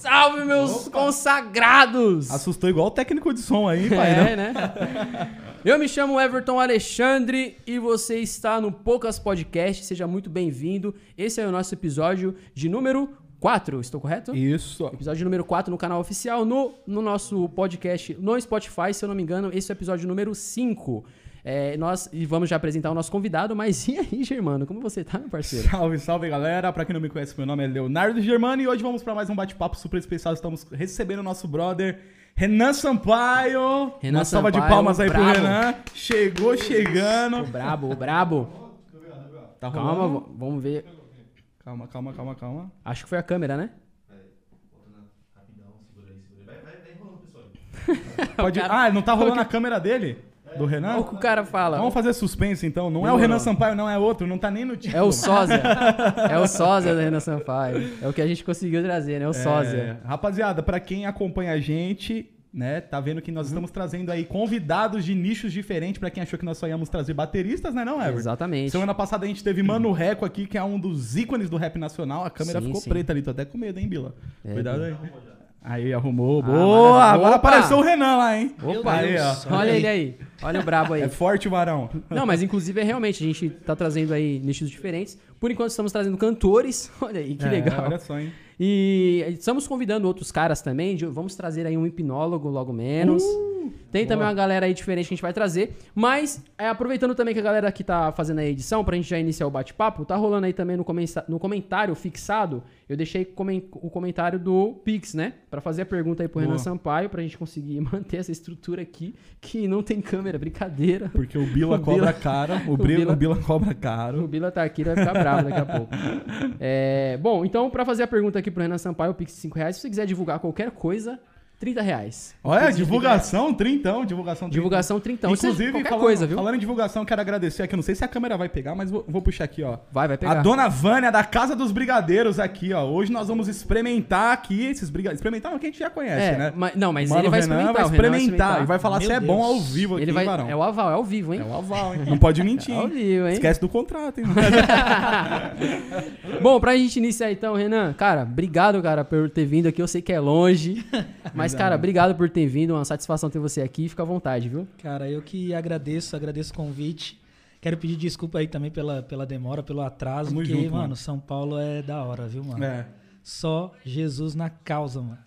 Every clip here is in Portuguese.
Salve, meus consagrados! Assustou igual o técnico de som aí, pai. É, né? né? Eu me chamo Everton Alexandre e você está no Poucas Podcast. Seja muito bem-vindo. Esse é o nosso episódio de número 4, estou correto? Isso. Episódio número 4 no canal oficial, no, no nosso podcast no Spotify, se eu não me engano, esse é o episódio número 5. É, nós e vamos já apresentar o nosso convidado, mas e aí, Germano, como você tá, meu parceiro? Salve, salve galera. Pra quem não me conhece, meu nome é Leonardo Germano e hoje vamos pra mais um bate-papo super especial. Estamos recebendo o nosso brother Renan Sampaio. Renan Uma salva de palmas aí pro brabo. Renan. Chegou O chegando. brabo, o brabo. Tá Calma, rolando? v- vamos ver. Calma, calma, calma, calma. Acho que foi a câmera, né? Pode... Ah, não tá rolando a câmera dele? Do Renan? Olha o que o cara fala. Vamos fazer suspense então. Não é o. Renan Sampaio, não é outro. Não tá nem no título. É o sósia. é o sósia da Renan Sampaio. É o que a gente conseguiu trazer, né? O sósia. É, rapaziada, pra quem acompanha a gente, né, tá vendo que nós Uhum. estamos trazendo aí convidados de nichos diferentes pra quem achou que nós só íamos trazer bateristas, né, não, Everton? Exatamente. Semana passada a gente teve Mano Reco aqui, que é um dos ícones do rap nacional. A câmera Sim, ficou sim. preta ali, tô até com medo, hein, Bila? É, Cuidado aí. Aí, arrumou. Ah, Boa! Agora apareceu o Renan lá, hein? Opa, aí, ó. Olha ele aí. Olha o brabo aí. É forte o varão. Não, mas inclusive é realmente, a gente tá trazendo aí nichos diferentes. Por enquanto estamos trazendo cantores. Olha aí, que É, legal. Olha só, hein? E estamos convidando outros caras também. de- Vamos trazer aí um hipnólogo logo menos. Tem também boa. uma galera aí diferente que a gente vai trazer. Mas, é, aproveitando também que a galera que tá fazendo a edição, pra gente já iniciar o bate-papo, tá rolando aí também no, no comentário fixado. Eu deixei comen- o comentário do Pix, né? Pra fazer a pergunta aí pro Boa. Renan Sampaio, pra gente conseguir manter essa estrutura aqui, que não tem câmera, brincadeira. Porque o Bila O cobra Bila- caro. O, o Bila... O Bila cobra caro. O Bila tá aqui, vai ficar bravo daqui a pouco. É, bom, então, pra fazer a pergunta aqui pro Renan Sampaio, o Pix de 5 reais, se você quiser divulgar qualquer coisa, 30 reais. Olha, divulgação, trintão, divulgação, trintão. Divulgação 30. Inclusive, qualquer falando, coisa, viu? falando em divulgação, quero agradecer aqui. Não sei se a câmera vai pegar, mas vou, vou puxar aqui, ó. Vai, vai pegar. A dona Vânia, da Casa dos Brigadeiros, aqui, ó. Hoje nós vamos experimentar aqui esses brigadeiros. Experimentar é o que a gente já conhece, é, né? mas, não, mas Mano, ele vai experimentar. vai o Renan experimentar e vai falar Meu se é bom ao vivo aqui, Ele vai, varão. é o aval, é ao vivo, hein? É o aval, hein? Não pode mentir, É ao vivo, hein? Esquece do contrato, hein? Bom, pra gente iniciar então, Renan, cara, obrigado, cara, por ter vindo aqui. Eu sei que é longe, mas, cara, obrigado por ter vindo. Uma satisfação ter você aqui. Fica à vontade, viu? Cara, eu que agradeço, agradeço o convite. Quero pedir desculpa aí também pela, pela demora, pelo atraso, Tamo porque, junto, mano, mano. São Paulo é da hora, viu, mano? É. Só Jesus na causa, mano.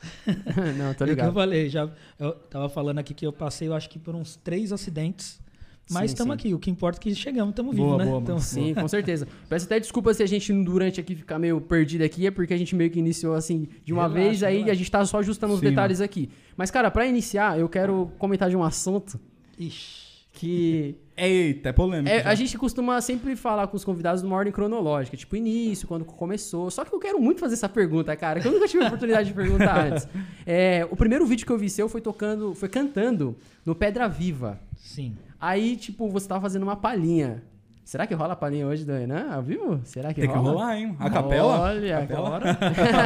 não, tô É o que eu ligado. falei, já eu tava falando aqui que eu passei, eu acho que por uns três acidentes, mas estamos aqui. O que importa é que chegamos, estamos vivos, né? boa, mano. Então, Sim, com certeza. Peço até desculpa se a gente durante aqui ficar meio perdido aqui, é porque a gente meio que iniciou assim de uma Relaxa, vez, aí relaxa. a gente tá só ajustando os Sim, detalhes aqui. Mas, cara, pra iniciar, eu quero comentar de um assunto Ixi. que Eita, é polêmico. é, a gente costuma sempre falar com os convidados numa ordem cronológica, tipo início, quando começou. Só que eu quero muito fazer essa pergunta, cara, que eu nunca tive a oportunidade de perguntar antes. É, o primeiro vídeo que eu vi seu foi tocando, foi cantando no Pedra Viva. Sim. Aí, tipo, você tava fazendo uma palhinha. Será que rola a palhinha hoje do Renan ao vivo? Será que Tem que rola? rolar, hein? A capela? Olha, Capela? agora.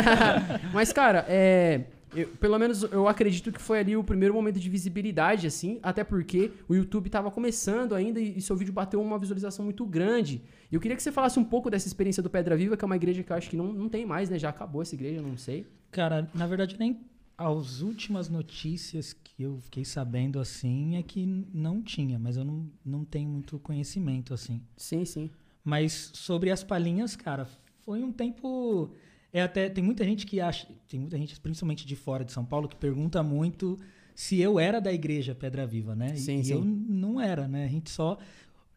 Mas, cara, é. eu- pelo menos eu acredito que foi ali o primeiro momento de visibilidade, assim, até porque o YouTube tava começando ainda e, e seu vídeo bateu uma visualização muito grande. E eu queria que você falasse um pouco dessa experiência do Pedra Viva, que é uma igreja que eu acho que não, não tem mais, né? Já acabou essa igreja, eu não sei. Cara, na verdade, nem as últimas notícias que eu fiquei sabendo assim é que não tinha, mas eu não, não tenho muito conhecimento assim. Sim, sim. Mas sobre as palhinhas, cara, foi um tempo. É até tem muita gente que acha, tem muita gente, principalmente de fora de São Paulo, que pergunta muito se eu era da igreja Pedra Viva, né? Sim, e sim. eu não era, né? A gente só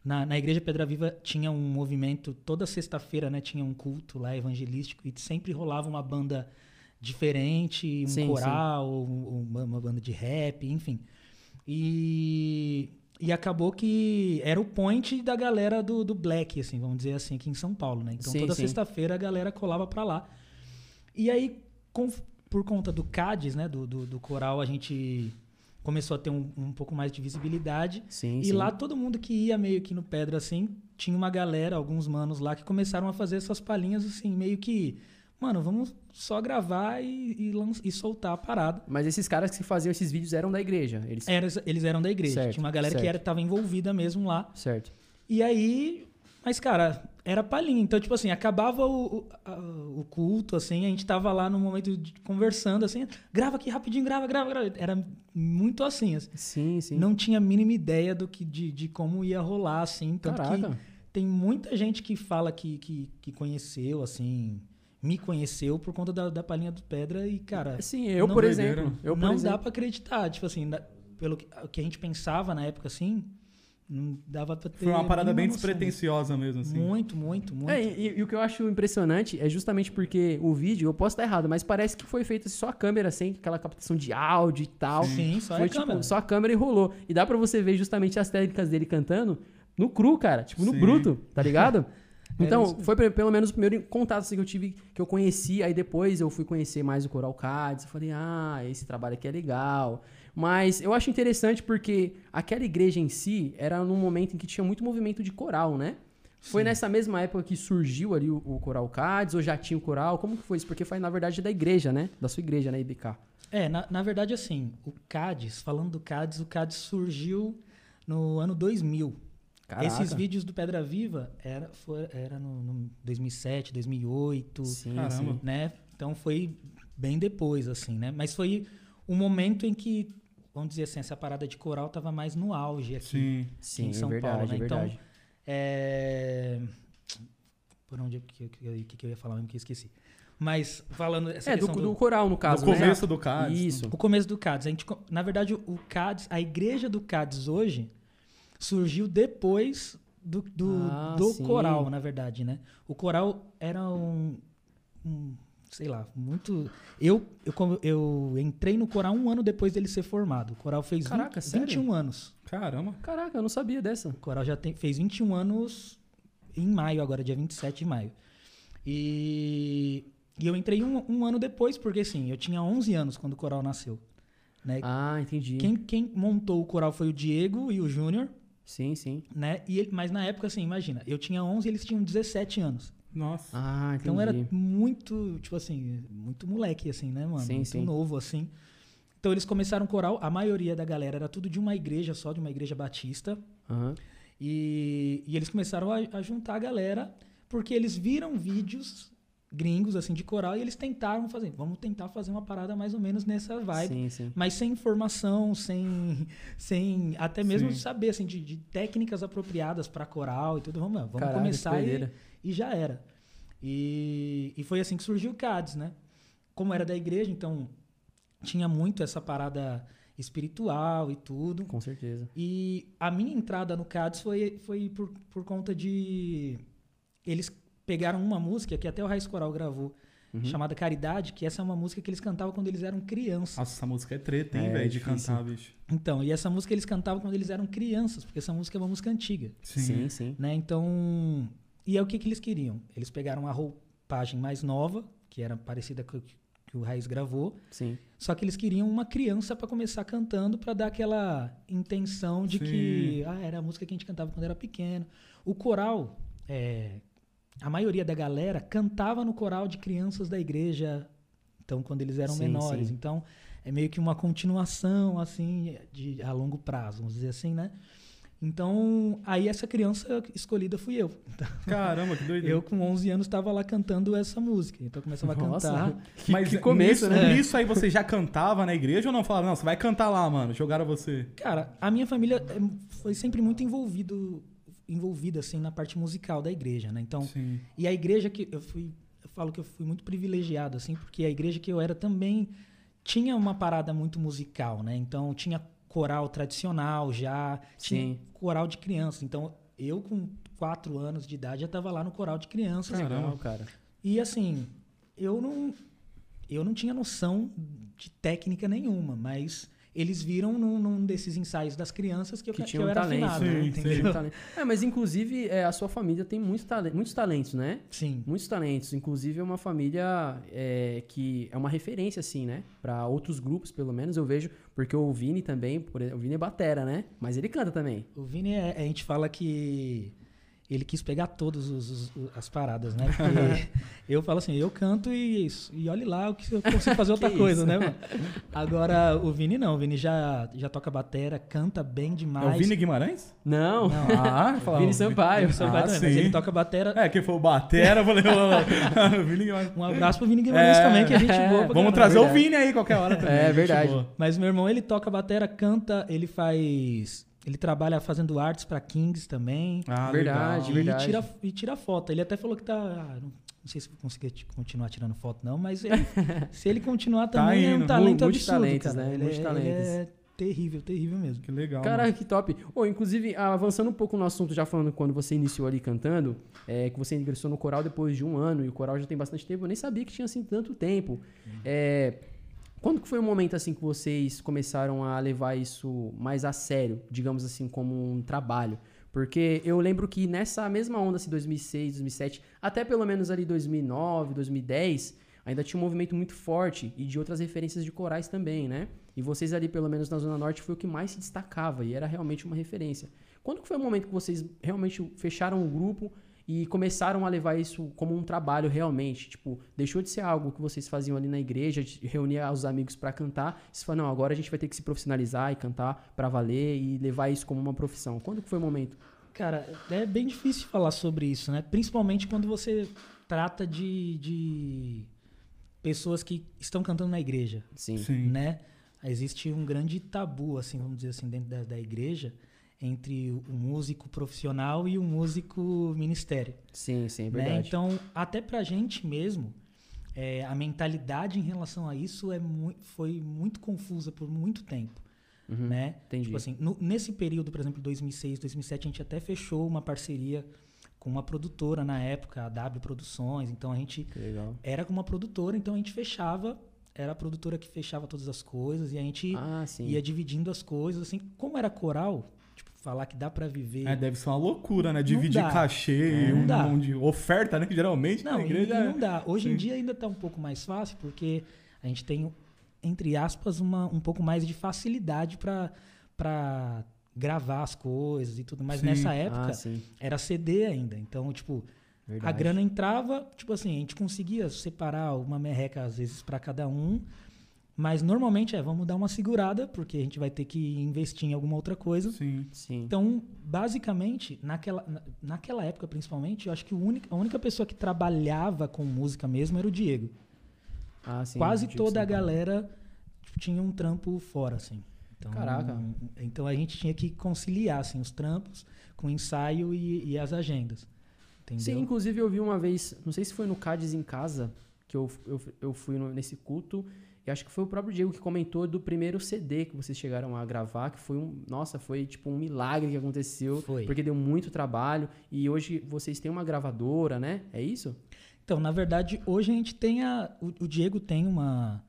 na, na igreja Pedra Viva tinha um movimento toda sexta-feira, né? Tinha um culto lá evangelístico e sempre rolava uma banda diferente, um Sim, coral, um- uma, uma banda de rap, enfim. E, e acabou que era o point da galera do, do Black, assim, vamos dizer assim, aqui em São Paulo, né? Então Sim, toda sim. sexta-feira a galera colava pra lá. E aí, com- por conta do CADES, né, do, do, do coral, a gente começou a ter um, um pouco mais de visibilidade. Sim, E sim. lá todo mundo que ia meio que no Pedra, assim, tinha uma galera, alguns manos lá, que começaram a fazer essas palhinhas, assim, meio que... Mano, vamos só gravar e, e, e soltar a parada. Mas esses caras que faziam esses vídeos eram da igreja. Eles... Era- eles eram da igreja. Certo, tinha uma galera que certo. era, tava envolvida mesmo lá. Certo. E aí Mas, cara, era palhinha. Então, tipo assim, acabava o, o, o culto, assim, a gente tava lá no momento de conversando, assim, grava aqui rapidinho, grava, grava, grava. Era muito assim, assim. Sim, sim. Não tinha a mínima ideia do que, de, de como ia rolar, assim. Tanto Caraca. que tem muita gente que fala que, que, que conheceu, assim, me conheceu por conta da, da palhinha do Pedra e, cara, Sim, eu, Não por exemplo. Eu, por não exemplo. dá pra acreditar. Tipo assim, da- pelo que, o que a gente pensava na época, assim, não dava pra ter. Foi uma parada bem noção despretensiosa mesmo, assim. Muito, muito, muito. É, e, e o que eu acho impressionante é justamente porque o vídeo, eu posso estar errado, mas parece que foi feito só a câmera, sem aquela captação de áudio e tal. Sim, só foi a tipo, câmera. só a câmera e rolou. E dá pra você ver justamente as técnicas dele cantando no cru, cara. Tipo, no Sim. bruto, tá ligado? Era Então, foi pe- pelo menos o primeiro contato assim, que eu tive, que eu conheci, aí depois eu fui conhecer mais o Coral Cades, eu falei, ah, esse trabalho aqui é legal. Mas eu acho interessante porque aquela igreja em si era num momento em que tinha muito movimento de coral, né? Foi nessa mesma época que surgiu ali o, o Coral Cades, ou já tinha o coral? Como que foi isso? Porque foi, na verdade, da igreja, né? Da sua igreja, né, IBK? É, na, na verdade, assim, o CADES, falando do CADES, o CADES surgiu no ano 2000. Caraca. Esses vídeos do Pedra Viva era, foi, era no, no 2007, 2008, Sim, Caramba. sim. né? Então foi bem depois, assim, né? Mas foi um momento em que, vamos dizer assim, essa parada de coral tava mais no auge aqui. Sim. Sim, em São é verdade, Paulo, né? é Então, verdade. É... Por onde que, que, que, que eu ia falar mesmo que eu esqueci. Mas falando essa É, do, questão do coral, no caso, no né? começo do CADES. Isso. O começo do CADES. A gente, na verdade, o CADES, a igreja do CADES hoje surgiu depois do, do, Ah, do coral, na verdade, né? O coral era um, um, sei lá, muito... Eu, eu, eu entrei no coral um ano depois dele ser formado. O coral fez Caraca, 20, sério? 21 anos. Caramba. Caraca, eu não sabia dessa. O coral já tem, fez 21 anos em maio, agora dia 27 de maio. E, e eu entrei um, um ano depois, porque assim, eu tinha 11 anos quando o coral nasceu. Né? Ah, entendi. Quem, quem montou o coral foi o Diego e o Júnior, Sim, sim. né? E ele- mas na época, assim, imagina, eu tinha 11 e eles tinham 17 anos. Nossa. Ah, entendi. Então era muito, tipo assim, muito moleque, assim, né, mano? Sim, muito sim. novo, assim. Então eles começaram coral, a maioria da galera era tudo de uma igreja só, de uma igreja batista. Aham. E, e eles começaram a, a juntar a galera porque eles viram vídeos gringos, assim, de coral e eles tentaram fazer, vamos tentar fazer uma parada mais ou menos nessa vibe. Sim, sim. Mas sem informação, sem, sem até mesmo Sim. saber assim, de, de técnicas apropriadas para coral e tudo. Vamos, vamos Caralho, começar e, e já era. E, e foi assim que surgiu o CADES, né? Como era da igreja, então tinha muito essa parada espiritual e tudo. Com certeza. E a minha entrada no CADES foi, foi por, por conta de. Eles pegaram uma música que até o Raiz Coral gravou, Uhum. chamada Caridade, que essa é uma música que eles cantavam quando eles eram crianças. Nossa, essa música é treta, hein, É, velho, de cantar, bicho. Então, e essa música eles cantavam quando eles eram crianças, porque essa música é uma música antiga, Sim, sim. né? Então, e é o que, que eles queriam? Eles pegaram a roupagem mais nova, que era parecida com que o Raiz gravou, Sim. só que eles queriam uma criança para começar cantando para dar aquela intenção de Sim. que ah, era a música que a gente cantava quando era pequeno. O coral, é, a maioria da galera cantava no coral de crianças da igreja, então quando eles eram Sim, menores. sim. Então é meio que uma continuação assim de a longo prazo, vamos dizer assim, né? Então, aí essa criança escolhida fui eu. Caramba, que doideira. Eu com 11 anos estava lá cantando essa música. Então eu começava a Nossa, cantar. que, Mas que começo, nisso, né? Nisso aí você já cantava na igreja ou não? Falava, não, você vai cantar lá, mano. Jogaram você. Cara, a minha família é, foi sempre muito envolvido, envolvida assim na parte musical da igreja, né? Então, Sim. e a igreja que eu fui, eu falo que eu fui muito privilegiado assim, porque a igreja que eu era também tinha uma parada muito musical, né? Então tinha coral tradicional já, tinha Sim. coral de crianças. Então eu com quatro anos de idade já estava lá no coral de crianças. Caramba. Legal, cara. E assim, eu não, eu não tinha noção de técnica nenhuma, mas eles viram num, num desses ensaios das crianças que eu, Que que tinha eu um era talento, afinado, Sim, né? sim. Um talento. É, mas inclusive é, a sua família tem muitos, muitos talentos, né? Sim. Muitos talentos. Inclusive é uma família é, que é uma referência, assim, né? Pra outros grupos, pelo menos, eu vejo. Porque o Vini também, por exemplo, o Vini é batera, né? Mas ele canta também. O Vini, é- a gente fala que ele quis pegar todas as paradas, né? Porque eu falo assim, eu canto e isso. E olhe lá o que eu consigo fazer outra coisa, né, mano? Agora, o Vini não. O Vini já, já toca batera, canta bem demais. É o Vini Guimarães? Não. Não. Ah, Vini Sampaio. Vini Sampaio Ah, também, sim. mas ele toca batera. É, que foi o Batera, eu falei, ô, Vini Guimarães. Um abraço pro Vini Guimarães É. também, que a gente É. boa pra Vamos caramba. trazer o. Vini aí qualquer hora também. É, verdade. Mas meu irmão, ele toca batera, canta, ele faz... Ele trabalha fazendo artes pra Kings também. Ah, Verdade, e, verdade. tira, e tira foto. Ele até falou que tá. ah, não, não sei se vai conseguir continuar tirando foto, não, mas ele- se ele continuar Tá também é indo. um talento absurdo. Multitalentos, Cara. né? Ele, é- Multitalentos. ele é terrível, terrível mesmo. Que legal. Caraca, que top. Ô, inclusive, avançando um pouco no assunto, já falando quando você iniciou ali cantando, é, que você ingressou no coral depois de um ano, e o coral já tem bastante tempo, eu nem sabia que tinha assim tanto tempo. É, quando que foi o momento assim que vocês começaram a levar isso mais a sério, digamos assim, como um trabalho? Porque eu lembro que nessa mesma onda, assim, 2006, 2007, até pelo menos ali 2009, 2010, ainda tinha um movimento muito forte e de outras referências de corais também, né? E vocês ali, pelo menos na Zona Norte, foi o que mais se destacava e era realmente uma referência. Quando que foi o momento que vocês realmente fecharam o grupo e começaram a levar isso como um trabalho realmente? Tipo, deixou de ser algo que vocês faziam ali na igreja, de reunir os amigos pra cantar, e você falou, não, agora a gente vai ter que se profissionalizar e cantar pra valer e levar isso como uma profissão. Quando que foi o momento? Cara, é bem difícil falar sobre isso, né? Principalmente quando você trata de, de pessoas que estão cantando na igreja, Sim. Sim. né? Existe um grande tabu, assim, vamos dizer assim, dentro da, da igreja, entre o músico profissional e o músico ministério. Sim, sim, é né? verdade. Então, até pra gente mesmo, é, a mentalidade em relação a isso é mui- foi muito confusa por muito tempo, Uhum, né? Entendi. Tipo assim, no- nesse período, por exemplo, 2006, 2007, a gente até fechou uma parceria com uma produtora na época, a W Produções. Então a gente era com uma produtora, então a gente fechava, era a produtora que fechava todas as coisas e a gente Ah, ia dividindo as coisas, assim, como era coral, falar que dá pra viver. É, deve ser uma loucura, né? Dividir dá. cachê É, e não um dá. monte de oferta, né? Que geralmente Não, na igreja e é- não dá. Hoje em Sim. dia ainda tá um pouco mais fácil, porque a gente tem, entre aspas, uma, um pouco mais de facilidade para gravar as coisas e tudo. Mas Sim. nessa época Ah, era CD ainda. Então, tipo, a Verdade. grana entrava, tipo assim, a gente conseguia separar uma merreca às vezes pra cada um. Mas normalmente é, vamos dar uma segurada, porque a gente vai ter que investir em alguma outra coisa. Sim. Sim. Então, basicamente, naquela, na- naquela época principalmente, eu acho que o única, a única pessoa que trabalhava com música mesmo era o Diego. Ah, sim, Quase toda a galera tinha um trampo fora, assim. Então, Caraca. Então a gente tinha que conciliar assim, os trampos com o ensaio e, e as agendas. Entendeu? Sim, inclusive eu vi uma vez, não sei se foi no Cádiz em casa, que eu, eu, eu fui no- nesse culto, e acho que foi o próprio Diego que comentou do primeiro CD que vocês chegaram a gravar, que foi um, nossa, foi tipo um milagre que aconteceu, Foi. porque deu muito trabalho, e hoje vocês têm uma gravadora, né? É isso? Então, na verdade, hoje a gente tem a. O, o Diego tem uma,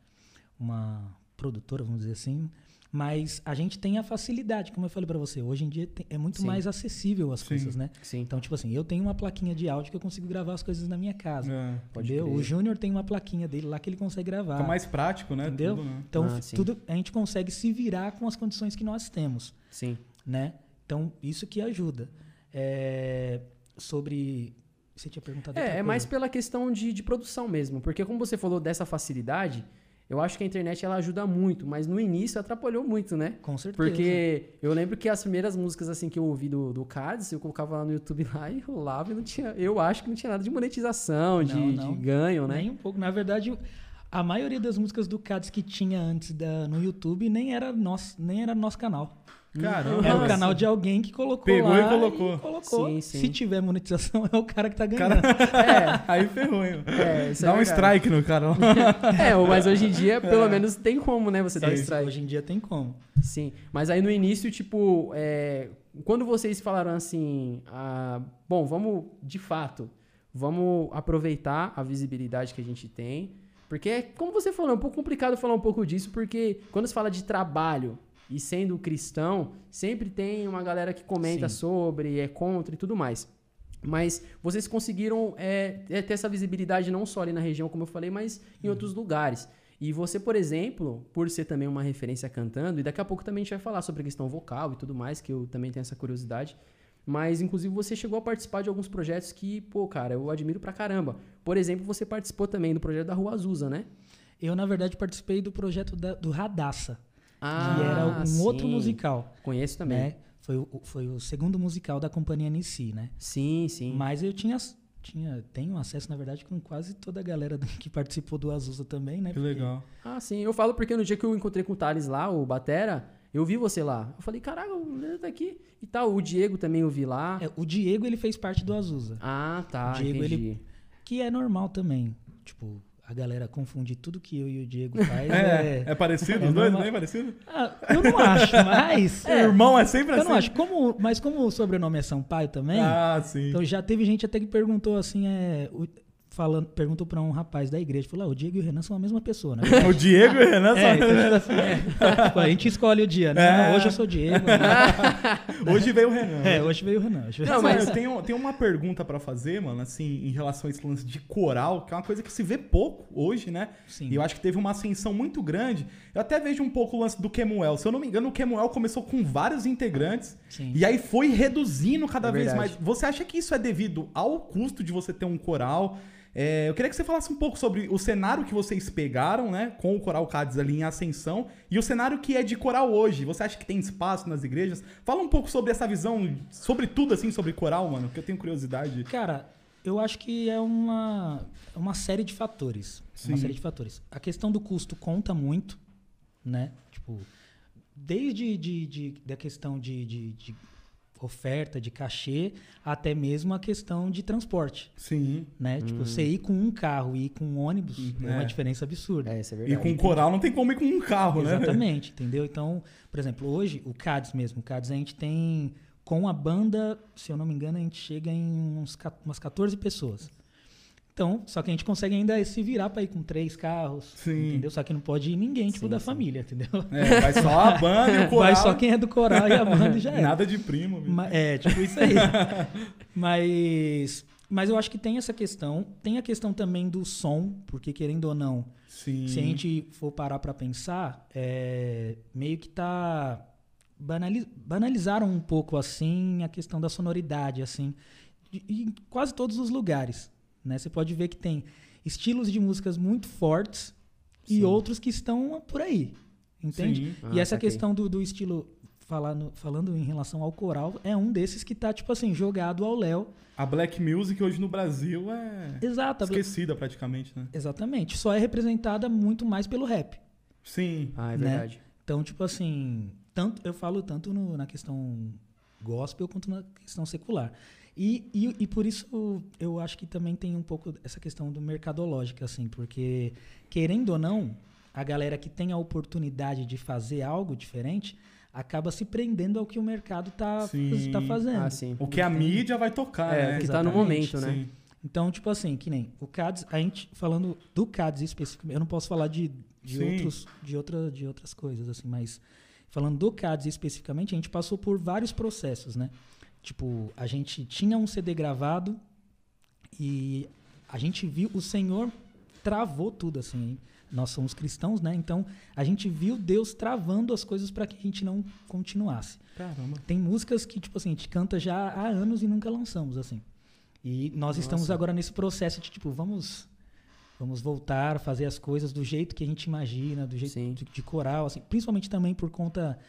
uma produtora, vamos dizer assim, mas a gente tem a facilidade, como eu falei pra você. Hoje em dia é muito Sim. mais acessível as Sim. coisas, né? Sim. Então, tipo assim, eu tenho uma plaquinha de áudio que eu consigo gravar as coisas na minha casa. É. Pode entendeu? O Júnior tem uma plaquinha dele lá que ele consegue gravar. Fica mais prático, né? Entendeu? Tudo, né? Então, Ah, tudo a gente consegue se virar com as condições que nós temos, Sim. né? Então, isso que ajuda. É, sobre. Você tinha perguntado É, é mais pela questão de, de produção mesmo, porque como você falou dessa facilidade, eu acho que a internet ela ajuda muito, mas no início atrapalhou muito, né? Com certeza. Porque eu lembro que as primeiras músicas assim que eu ouvi do, do Cades, eu colocava lá no YouTube lá e rolava e não tinha. Eu acho que não tinha nada de monetização, de, Não, não. de ganho, né? Nem um pouco. Na verdade, a maioria das músicas do Cades que tinha antes da, no YouTube nem era nosso, nem era nosso canal. Caramba. Era o canal de alguém que colocou Pegou lá e colocou. colocou. Sim, sim. Se tiver monetização, é o cara que tá ganhando. É, Aí ferrou, hein? é, isso Dá é um verdade. strike no cara lá. É, mas hoje em dia, pelo menos, tem como, né? Você dar um Sim, strike. Hoje em dia tem como. Sim, mas aí no início, tipo, é, quando vocês falaram assim, ah, bom, vamos, de fato, vamos aproveitar a visibilidade que a gente tem, porque, como você falou, é um pouco complicado falar um pouco disso, porque quando se fala de trabalho e sendo cristão, sempre tem uma galera que comenta Sim. sobre, é contra e tudo mais. Mas vocês conseguiram é, é, ter essa visibilidade não só ali na região, como eu falei, mas em outros lugares. E você, por exemplo, por ser também uma referência cantando, e daqui a pouco também a gente vai falar sobre a questão vocal e tudo mais, que eu também tenho essa curiosidade. Mas, inclusive, você chegou a participar de alguns projetos que, pô, cara, eu admiro pra caramba. Por exemplo, você participou também do projeto da Rua Azusa, né? Eu, na verdade, participei do projeto da- do Radassa, Ah, que era um outro sim. musical. Conheço também. Né? Foi, o, foi o segundo musical da companhia Nissi, né? Sim, sim. Mas eu tinha, tinha tenho acesso, na verdade, com quase toda a galera que participou do Azusa também, né? Que legal. Ah, sim. Eu falo porque no dia que eu encontrei com o Thales lá, o Batera, eu vi você lá. Eu falei, caraca, o Leandro tá aqui. E tal, o Diego também eu vi lá. É, o Diego, ele fez parte do Azusa, Ah, tá, Diego, entendi. ele- que é normal também. Tipo, a galera confunde tudo que eu e o Diego faz. É, é... é parecido? é Os dois normal. bem parecido? Ah, eu não acho, mas... O irmão é sempre Eu assim? não acho. Como, mas como o sobrenome é Sampaio também, Ah, sim. então já teve gente até que perguntou assim, é, falando, perguntou pra um rapaz da igreja, falou, ah, o Diego e o Renan são a mesma pessoa, né? O Diego e o Renan É, só- então, tipo assim, é. Tipo, a gente escolhe o dia, né? É. Não, hoje eu sou o Diego. né? Hoje veio o Renan. É, hoje veio o Renan. Hoje veio... Não, Mas mas- eu tenho, tenho uma pergunta pra fazer, mano, assim, em relação a esse lance de coral, que é uma coisa que se vê pouco hoje, né? Sim. E eu acho que teve uma ascensão muito grande. Eu até vejo um pouco o lance do Kemuel. Se eu não me engano, o Kemuel começou com vários integrantes Sim. e aí foi reduzindo cada É vez mais. Você acha que isso é devido ao custo de você ter um coral? É, eu queria que você falasse um pouco sobre o cenário que vocês pegaram, né, com o Coral Cádiz ali em ascensão, e o cenário que é de coral hoje. Você acha que tem espaço nas igrejas? Fala um pouco sobre essa visão, sobre tudo assim, sobre coral, mano, que eu tenho curiosidade. Cara, eu acho que é uma, é uma série de fatores. Sim. Uma série de fatores. A questão do custo conta muito, né? Tipo, desde de, de- da questão de, de- de oferta, de cachê, até mesmo a questão de transporte, Sim. né? Tipo, você ir com um carro e ir com um ônibus é, É. uma diferença absurda. É, isso é E verdade. com coral não tem como ir com um carro, né? Exatamente, entendeu? Então, por exemplo, hoje, o CADS mesmo, o CADS a gente tem, com a banda, se eu não me engano, a gente chega em uns, umas 14 pessoas. Então, só que a gente consegue ainda se virar para ir com três carros, Sim. entendeu? Só que não pode ir ninguém, tipo, Sim, da sim. família, entendeu? É, vai só a banda e o coral. Vai só quem é do coral e a banda e já é. Nada de primo. viu? É, tipo isso aí. mas, mas eu acho que tem essa questão. Tem a questão também do som, porque querendo ou não, Sim. se a gente for parar pra pensar, é, meio que tá banali- banalizaram um pouco assim a questão da sonoridade, assim, em quase todos os lugares, né? Você pode ver que tem estilos de músicas muito fortes e Sim. outros que estão por aí, entende? Sim. Ah, e essa saquei. questão do, do estilo falando, falando em relação ao coral é um desses que tá tipo assim jogado ao léu. A black music hoje no Brasil é Exato, esquecida praticamente, né? exatamente. Só é representada muito mais pelo rap. Sim. Ah, é né? verdade. Então, tipo assim, tanto eu falo tanto no- na questão gospel quanto na questão secular. E, e, e por isso eu acho que também tem um pouco essa questão do mercadológica, assim, porque querendo ou não, a galera que tem a oportunidade de fazer algo diferente acaba se prendendo ao que o mercado tá, Sim. tá fazendo. Ah, sim. O que a mídia vai tocar, É, né? o que tá no momento, né? Sim. Então, tipo assim, que nem o CADS, a gente falando do CADS especificamente, eu não posso falar de, de, Sim. outros, de, outra, de outras coisas, assim, mas falando do CADS especificamente, a gente passou por vários processos, né? Tipo, a gente tinha um CD gravado e a gente viu, o Senhor travou tudo, assim. Nós somos cristãos, né? Então, a gente viu Deus travando as coisas para que a gente não continuasse. Caramba. Tem músicas que, tipo assim, a gente canta já há anos e nunca lançamos, assim. E nós estamos Nossa. agora nesse processo de, tipo, vamos vamos voltar, fazer as coisas do jeito que a gente imagina, do jeito de, de coral, assim. Principalmente também por conta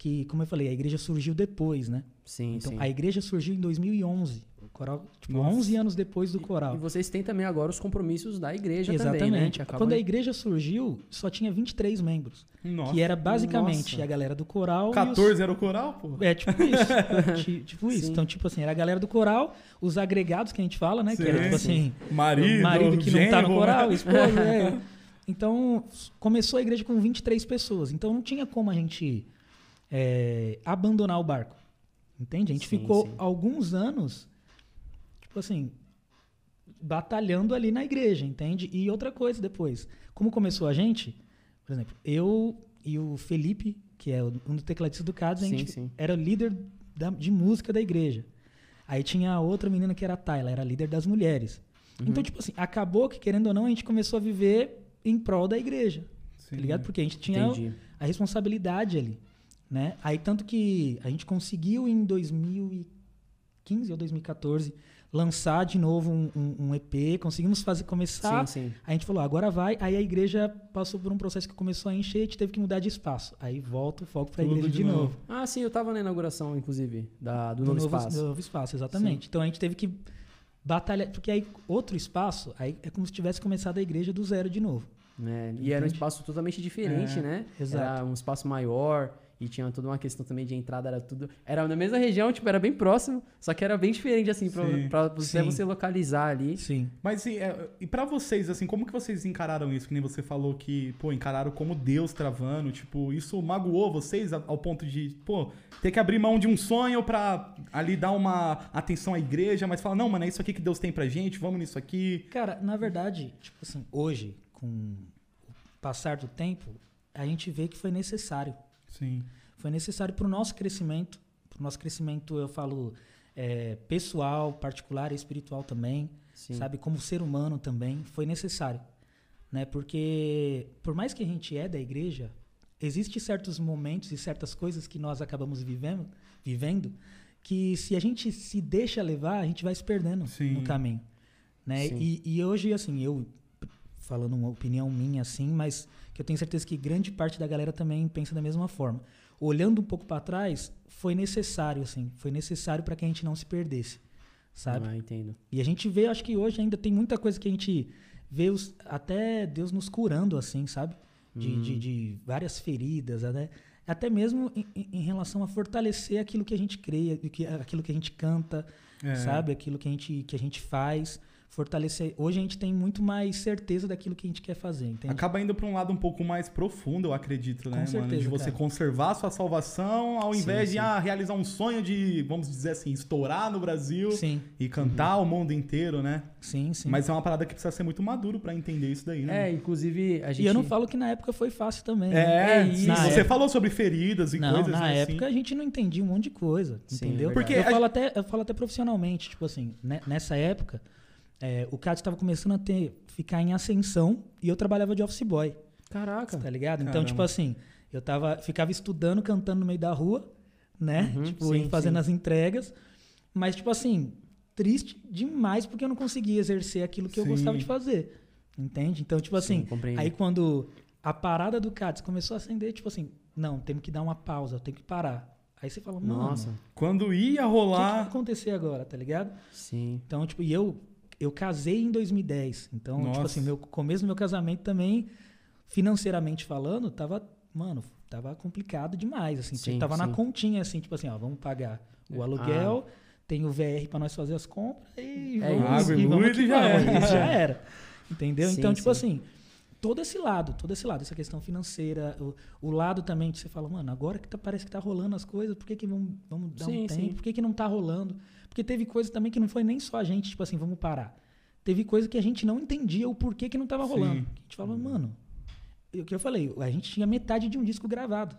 que, como eu falei, a igreja surgiu depois, né? Sim, Então, sim. a igreja surgiu em 2011. O coral, tipo, Nossa. 11 anos depois do coral. E vocês têm também agora os compromissos da igreja Exatamente. também, né? Acaba- Quando a igreja surgiu, só tinha 23 membros. Nossa. que era basicamente nossa. a galera do coral e os- 14 era o coral, pô? É, tipo isso. Ti- tipo isso. Sim. Então, tipo assim, era a galera do coral, os agregados que a gente fala, né? que era Sim, tipo sim. assim, Marido, marido que não tá no coral, né? esposa, é. Então, começou a igreja com 23 pessoas. Então, não tinha como a gente é, abandonar o barco. Entende? A gente Sim, ficou sim. alguns anos, tipo assim, batalhando ali na igreja, entende? E outra coisa depois. Como começou a gente, por exemplo, eu e o Felipe, que é um dos tecladistas do CADS, a gente sim. era líder da- de música da igreja. Aí tinha a outra menina que era a Tayla, era líder das mulheres. Uhum. Então, tipo assim, acabou que, querendo ou não, a gente começou a viver em prol da igreja, Sim. tá ligado? Porque a gente tinha Entendi. a responsabilidade ali, né? Aí tanto que a gente conseguiu em 2015 ou 2014, lançar de novo um, um, um EP, conseguimos fazer começar. Sim, sim. A gente falou, agora vai. Aí a igreja passou por um processo que começou a encher, a gente teve que mudar de espaço. Aí volta o foco para a igreja de de, novo. novo. Ah, sim, eu tava na inauguração, inclusive, da, do, Do novo, espaço. do novo espaço, exatamente. Então a gente teve que batalhar, porque aí outro espaço, aí é como se tivesse começado a igreja do zero de novo. né? E era um espaço totalmente diferente, É, né? exato. Era um espaço maior e tinha toda uma questão também de entrada, era tudo. Era na mesma região, tipo, era bem próximo, só que era bem diferente, assim, pra, Sim. pra você, Sim. você localizar ali. Sim. Mas e, é, e para vocês, assim, como que vocês encararam isso? Que nem você falou que, pô, encararam como Deus travando. Tipo, isso magoou vocês ao ponto de, pô, ter que abrir mão de um sonho pra ali dar uma atenção à igreja, mas falar, não, mano, é isso aqui que Deus tem pra gente, vamos nisso aqui. Cara, na verdade, tipo assim, hoje, com o passar do tempo, a gente vê que foi necessário. Sim. Foi necessário para o nosso crescimento. Para o nosso crescimento, eu falo é, pessoal, particular e espiritual também. Sim. Sabe? Como ser humano também. Foi necessário. Né? Porque, por mais que a gente é da igreja, existem certos momentos e certas coisas que nós acabamos vivendo, vivendo que se a gente se deixa levar, a gente vai se perdendo Sim. no caminho. Né? Sim. E, e hoje, assim, eu falando uma opinião minha assim, mas que eu tenho certeza que grande parte da galera também pensa da mesma forma. Olhando um pouco para trás, foi necessário assim, foi necessário para que a gente não se perdesse, sabe? Ah, entendo. E a gente vê, acho que hoje ainda tem muita coisa que a gente vê os, até Deus nos curando assim, sabe? De, de, de várias feridas, né? Até mesmo em, em- relação a fortalecer aquilo que a gente crê, que- aquilo que a gente canta, É. sabe? Aquilo que a gente, que a gente faz. Fortalecer. Hoje a gente tem muito mais certeza daquilo que a gente quer fazer, entende? Acaba indo pra um lado um pouco mais profundo, eu acredito, né, Com mano? certeza, De você cara. conservar a sua salvação ao Sim, invés de sim. ah, realizar um sonho de, vamos dizer assim, estourar no Brasil Sim, e cantar o mundo inteiro, né? sim, sim. Mas é uma parada que precisa ser muito maduro pra entender isso daí, né? É, inclusive, a gente. E eu não falo que na época foi fácil também. né? É, É sim, isso. Na você época- falou sobre feridas e Não, coisas, na né, época assim. a gente não entendia um monte de coisa, Sim, entendeu? é Porque eu, a- falo até, eu falo até profissionalmente, tipo assim, né, nessa época, é, o CAD estava começando a ter, ficar em ascensão e eu trabalhava de office boy, Caraca. tá ligado? Então, Caramba. tipo assim, eu tava, ficava estudando, cantando no meio da rua, né? Uhum, tipo, sim, fazendo sim. as entregas, mas, tipo assim, triste demais porque eu não conseguia exercer aquilo que eu Sim. gostava de fazer, entende? Então, tipo assim. Aí quando a parada do CADS começou a acender, tipo assim, não, temos que dar uma pausa, tem que parar. Aí você fala, mano, Nossa. Quando ia o que, que vai rolar. acontecer agora, tá ligado? Sim. Então, tipo, e eu, eu casei em 2010. Então, Nossa. tipo assim, meu começo do meu casamento também, financeiramente falando, tava, mano, tava complicado demais, assim. Sim, tava na sim. continha, assim, tipo assim, ó, vamos pagar o É. aluguel, tem o VR pra nós fazer as compras e É vamos, e vamos Água e que luz e já vamos. era. Já era. Entendeu? Sim, então, tipo sim. assim, todo esse lado, todo esse lado, essa questão financeira, o, o lado também que você fala, mano, agora que tá- parece que tá rolando as coisas, por que, que vamos, vamos dar Sim, um tempo? sim. Por que, que não tá rolando? Porque teve coisa também que não foi nem só a gente, tipo assim, vamos parar. Teve coisa que a gente não entendia o porquê que não tava Sim. rolando. A gente falava, mano, o que eu falei, a gente tinha metade de um disco gravado.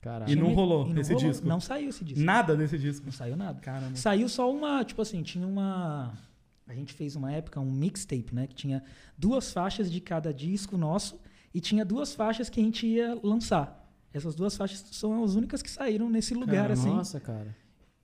Caraca. E não rolou e não esse rolou, disco? Não saiu esse disco. Nada desse disco. Não saiu nada. Caramba. Saiu só uma, tipo assim, tinha uma. A gente fez uma época um mixtape, né? Que tinha duas faixas de cada disco nosso e tinha duas faixas que a gente ia lançar. Essas duas faixas são as únicas que saíram nesse lugar, Cara, assim. Nossa, cara.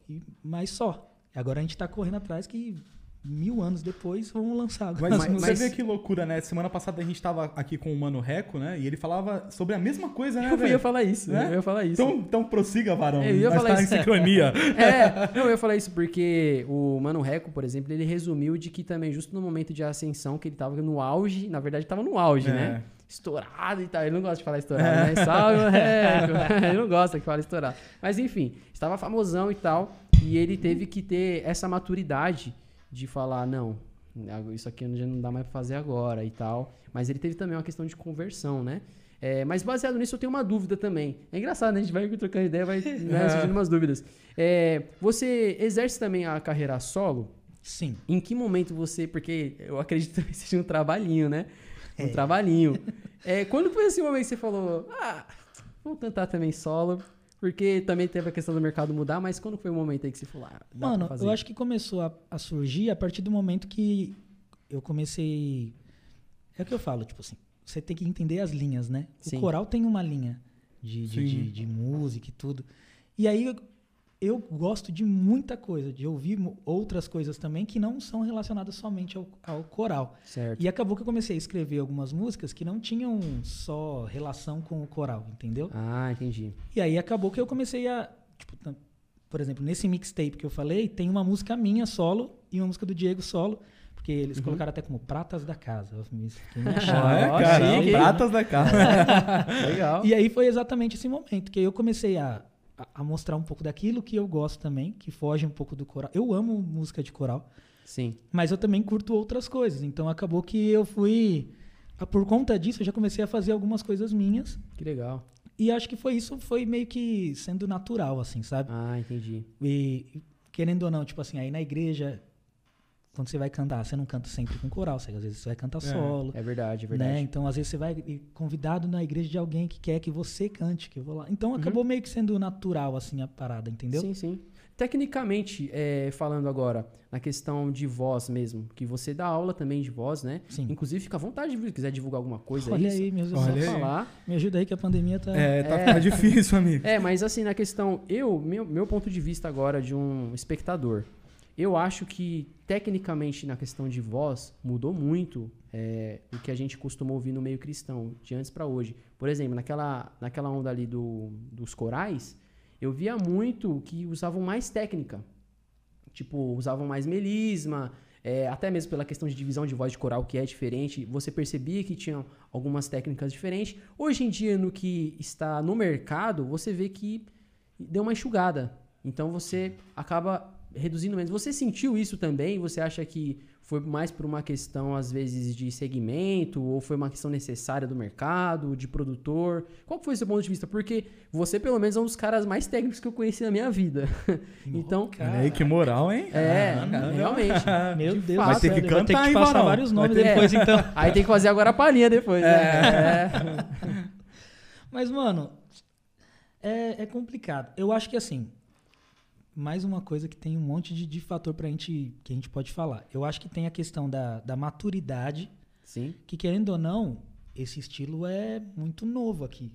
E, mas só. Agora a gente tá correndo atrás que mil anos depois vamos lançar. Mas, as você músicas. vê que loucura, né? Semana passada a gente tava aqui com o Mano Reco, né? E ele falava sobre a mesma coisa, né, Eu ia falar isso, Né? eu ia falar isso. Então, então prossiga, Varão. Eu ia falar tá isso. em sincronia. É, não, eu ia falar isso porque o Mano Reco, por exemplo, ele resumiu de que também, justo no momento de ascensão, que ele tava no auge, na verdade tava no auge, É. né? Estourado e tal. Ele não gosta de falar estourado, né? Salve, Mano Reco. ele não gosta que fala estourado. Mas enfim, estava famosão e tal. E ele teve que ter essa maturidade de falar, não, isso aqui já não dá mais pra fazer agora e tal. Mas ele teve também uma questão de conversão, né? É, mas baseado nisso, eu tenho uma dúvida também. É engraçado, né? A gente vai trocando ideia, vai né, surgindo umas dúvidas. É, você exerce também a carreira solo? Sim. Em que momento você. Porque eu acredito que seja um trabalhinho, né? Um trabalhinho. É, quando foi esse momento que você falou, ah, vamos tentar também solo? Porque também teve a questão do mercado mudar, mas quando foi o momento aí que você falou, ah, Mano, eu acho que começou a, a surgir a partir do momento que eu comecei. É o que eu falo, tipo assim, você tem que entender as linhas, né? O Sim. coral tem uma linha de, de, de, de música e tudo. E aí, eu gosto de muita coisa, de ouvir outras coisas também que não são relacionadas somente ao, ao coral. Certo. E acabou que eu comecei a escrever algumas músicas que não tinham só relação com o coral, entendeu? Ah, entendi. E aí acabou que eu comecei a. Tipo, por exemplo, nesse mixtape que eu falei, tem uma música minha solo e uma música do Diego solo. Porque eles Uhum. colocaram até como Pratas da Casa. Eu me- é, cara, pratas da casa. Legal. E aí foi exatamente esse momento que eu comecei a, a- a mostrar um pouco daquilo que eu gosto também, que foge um pouco do coral. Eu amo música de coral, Sim. mas eu também curto outras coisas. Então acabou que eu fui. ah, Por conta disso, eu já comecei a fazer algumas coisas minhas. Que legal. E acho que foi isso, foi meio que sendo natural, assim, sabe? Ah, entendi. E querendo ou não, tipo assim, aí na igreja, quando você vai cantar, você não canta sempre com coral, você, às vezes você vai cantar solo. É verdade, é Né? verdade. Então, às vezes você vai convidado na igreja de alguém que quer que você cante, que eu vou lá. Então, Uhum. acabou meio que sendo natural, assim, a parada, entendeu? Sim, sim. Tecnicamente, é, falando agora na questão de voz mesmo, que você dá aula também de voz, né? Sim. Inclusive, fica à vontade se quiser divulgar alguma coisa Olha aí. aí, meu Deus, Olha só aí. falar. me ajuda aí que a pandemia tá... É, tá, É. tá difícil, amigo. É, mas assim, na questão, eu, meu, meu ponto de vista agora de um espectador, eu acho que tecnicamente na questão de voz mudou muito é, o que a gente costuma ouvir no meio cristão, de antes pra hoje. Por exemplo, naquela, naquela onda ali do, dos corais, eu via muito que usavam mais técnica. Tipo, usavam mais melisma, é, até mesmo pela questão de divisão de voz de coral, que é diferente, você percebia que tinham algumas técnicas diferentes. Hoje em dia, no que está no mercado, você vê que deu uma enxugada. Então você acaba reduzindo menos. Você sentiu isso também? Você acha que foi mais por uma questão, às vezes, de segmento, ou foi uma questão necessária do mercado, de produtor? Qual foi o seu ponto de vista? Porque você, pelo menos, é um dos caras mais técnicos que eu conheci na minha vida. então, aí, que moral, hein? é, Ah, realmente. Meu de Deus fato. Vai ter que vou ter cantar, que hein, passar Varão? vários nomes ter- depois, então. Aí tem que fazer agora a palhinha depois, né? É. Mas, mano, é, é complicado. Eu acho que assim, mais uma coisa que tem um monte de, de fator pra gente, que a gente pode falar. Eu acho que tem a questão da, da maturidade, Sim. que querendo ou não, esse estilo é muito novo aqui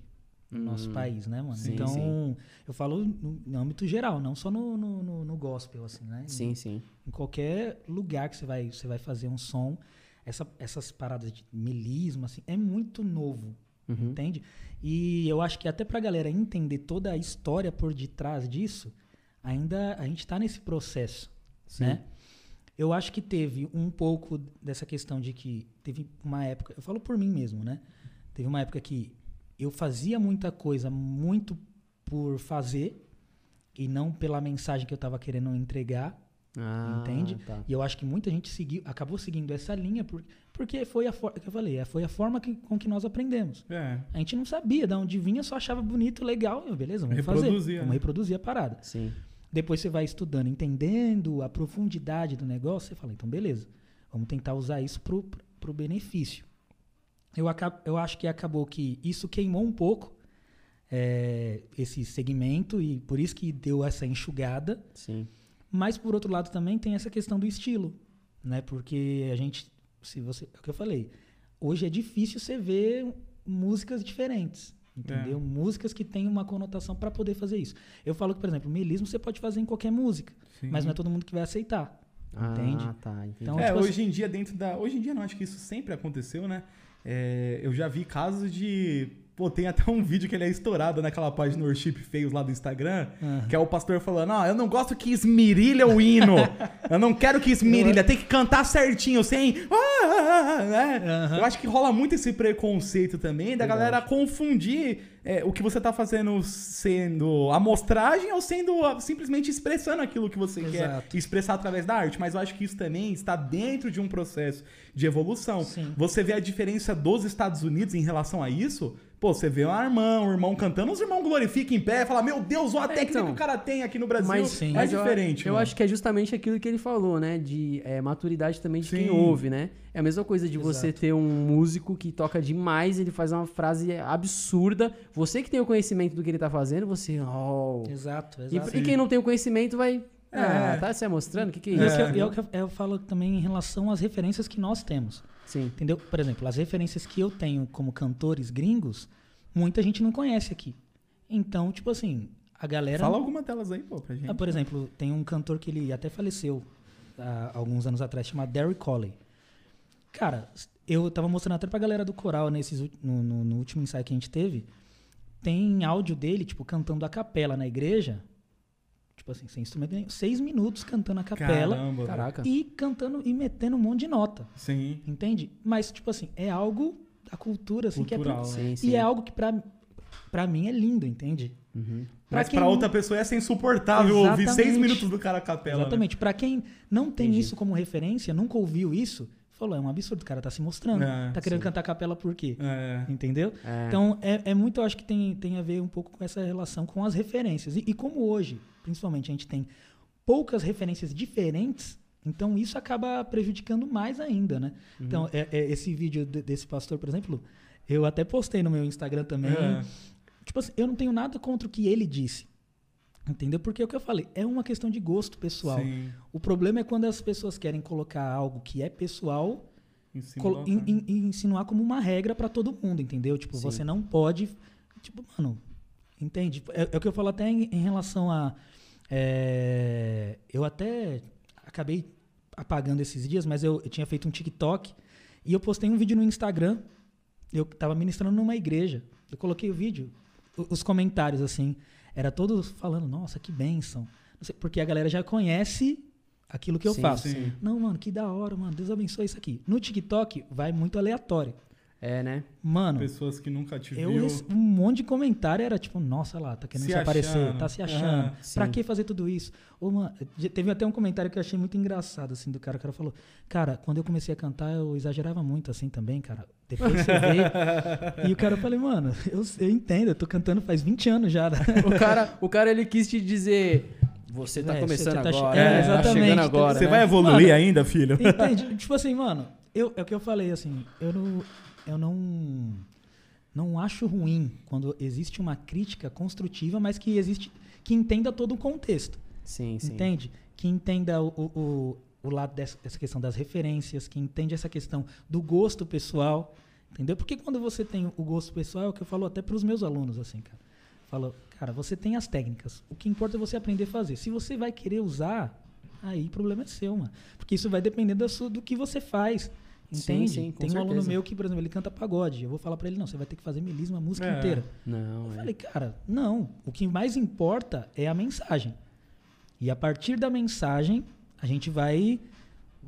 no nosso Hum, país, né, mano? sim, então, sim. eu falo no, no âmbito geral, não só no, no, no- no gospel, assim, né? Sim, sim. Em qualquer lugar que você vai, você vai fazer um som, essa, essas paradas de melisma, assim, é muito novo. Uhum. Entende? E eu acho que até pra galera entender toda a história por detrás disso, ainda a gente tá nesse processo, Sim. né? Eu acho que teve um pouco dessa questão de que teve uma época, eu falo por mim mesmo, né? Teve uma época que eu fazia muita coisa muito por fazer e não pela mensagem que eu tava querendo entregar. Ah, Entende? tá. E eu acho que muita gente seguiu, acabou seguindo essa linha por, porque foi a forma que eu falei, é, foi a forma que- com que nós aprendemos. É. A gente não sabia de onde vinha, só achava bonito, legal, e eu, beleza, vamos fazer. Reproduzia, Vamos né? reproduzir a parada. Sim. Depois você vai estudando, entendendo a profundidade do negócio, você fala, então beleza, vamos tentar usar isso pro, pro benefício. Eu, acabo, eu acho que acabou que isso queimou um pouco é, esse segmento e por isso que deu essa enxugada. Sim. Mas por outro lado também tem essa questão do estilo, né? Porque a gente, se você, é o que eu falei, hoje é difícil você ver músicas diferentes, entendeu? Músicas que têm uma conotação para poder fazer isso. Eu falo que, por exemplo, melismo você pode fazer em qualquer música, Sim. mas não é todo mundo que vai aceitar, entende? Ah, tá. Entendi. Então, É, tipo assim- hoje em dia, dentro da. Hoje em dia não, acho que isso sempre aconteceu, né? É, eu já vi casos de. Pô, tem até um vídeo que ele é estourado naquela página Worship Feios lá do Instagram, Aham. que é o pastor falando, ah, eu não gosto que esmirilha o hino. eu não quero que esmirilha, tem que cantar certinho, sem... Ah, ah, ah, né? Aham. Eu acho que rola muito esse preconceito também, da Verdade. galera confundir é, o que você tá fazendo sendo amostragem ou sendo simplesmente expressando aquilo que você Exato. quer expressar através da arte. Mas eu acho que isso também está dentro de um processo de evolução. Sim. Você vê a diferença dos Estados Unidos em relação a isso. Pô, você vê uma irmã, um irmão cantando, os irmãos glorificam em pé, fala, meu Deus, olha a É, técnica então. que o cara tem aqui no Brasil. Mas, sim. é mas eu- diferente. Eu, mano. acho que é justamente aquilo que ele falou, né? De é, maturidade também de quem Sim. ouve, né? É a mesma coisa de você Exato. ter um músico que toca demais, ele faz uma frase absurda. Você que tem o conhecimento do que ele tá fazendo, você. Oh. Exato, E, exato. e quem não tem o conhecimento vai. Ah, É. tá se mostrando? O que, que é E é o isso? que eu- e é o que eu, eu falo também em relação às referências que nós temos. Sim. Entendeu? Por exemplo, as referências que eu tenho como cantores gringos, muita gente não conhece aqui. Então, tipo assim, a galera. Fala alguma delas aí, pô, pra gente. Ah, por exemplo, tem um cantor que ele até faleceu há alguns anos atrás, chamado Derry Coley. Cara, eu tava mostrando até pra galera do coral nesses, no, no- no último ensaio que a gente teve. Tem áudio dele, tipo, cantando a capela na igreja. Tipo assim, sem instrumento nenhum. Seis minutos cantando a capela Caramba. Caraca. e cantando e metendo um monte de nota. Sim. Entende? Mas, tipo assim, é algo da cultura, assim, Cultural, que é. Sim, sim. E é algo que pra, pra mim é lindo, entende? Uhum. Pra Mas quem pra não- outra pessoa ia ser insuportável ouvir seis minutos do cara a capela. né? Exatamente. Pra quem não tem Entendi. isso como referência, nunca ouviu isso, falou, é um absurdo, o cara tá se mostrando. É, tá querendo sim. cantar a capela por quê? É. Entendeu? É. Então, é, é muito, eu acho que tem, tem a ver um pouco com essa relação com as referências. E, e como hoje, principalmente, a gente tem poucas referências diferentes, então isso acaba prejudicando mais ainda, né? Uhum. Então, é- é esse vídeo de- desse pastor, por exemplo, eu até postei no meu Instagram também. É. Tipo assim, eu não tenho nada contra o que ele disse. Entendeu? Porque é o que eu falei, é uma questão de gosto pessoal. Sim. O problema é quando as pessoas querem colocar algo que é pessoal do in- in- in- insinuar como uma regra pra todo mundo, entendeu? Tipo, Sim. você não pode. Tipo, mano, entende? É, é o que eu falo até em, em relação a. é, eu até acabei apagando esses dias, mas eu, eu tinha feito um TikTok e eu postei um vídeo no Instagram. Eu tava ministrando numa igreja. Eu coloquei o vídeo, os comentários assim, era todos falando, nossa, que bênção. Sei, porque a galera já conhece aquilo que eu Sim, faço. sim. Não, mano, que da hora, mano. Deus abençoe isso aqui. No TikTok vai muito aleatório. É, né? Mano, Pessoas que nunca te eu viu. um monte de comentário, era tipo, nossa lá, tá querendo Se se, aparecer, tá se achando. Ah, pra sim. que fazer tudo isso? Ô, mano, teve até um comentário que eu achei muito engraçado, assim, do cara. O cara falou, cara, quando eu comecei a cantar, eu exagerava muito, assim, também, cara. Depois você vê. e o cara, eu falei, mano, eu, eu entendo, eu tô cantando faz 20 anos já. O cara, o cara ele quis te dizer. Você tá É, começando você tá che- agora. é, né? Tá exatamente. chegando agora. Você né? vai evoluir Mano, ainda, filho? Entende? tipo assim, mano, eu, é o que eu falei, assim, eu não, eu não, não acho ruim quando existe uma crítica construtiva, mas que existe, que entenda todo o contexto, Sim, sim. entende? Que entenda o, o, o, lado dessa essa questão das referências, que entende essa questão do gosto pessoal, entendeu? Porque quando você tem o gosto pessoal, é o que eu falo até para os meus alunos, assim, cara. Falo, cara, você tem as técnicas, o que importa é você aprender a fazer. Se você vai querer usar, aí o problema é seu, mano. Porque isso vai depender sua, do que você faz. Sim, Entende? sim, com Tem um aluno meu que, por exemplo, ele canta pagode. Eu vou falar pra ele, não, você vai ter que fazer melisma a música É. inteira. Não, Eu é. falei, cara, não. O que mais importa é a mensagem. E a partir da mensagem, a gente vai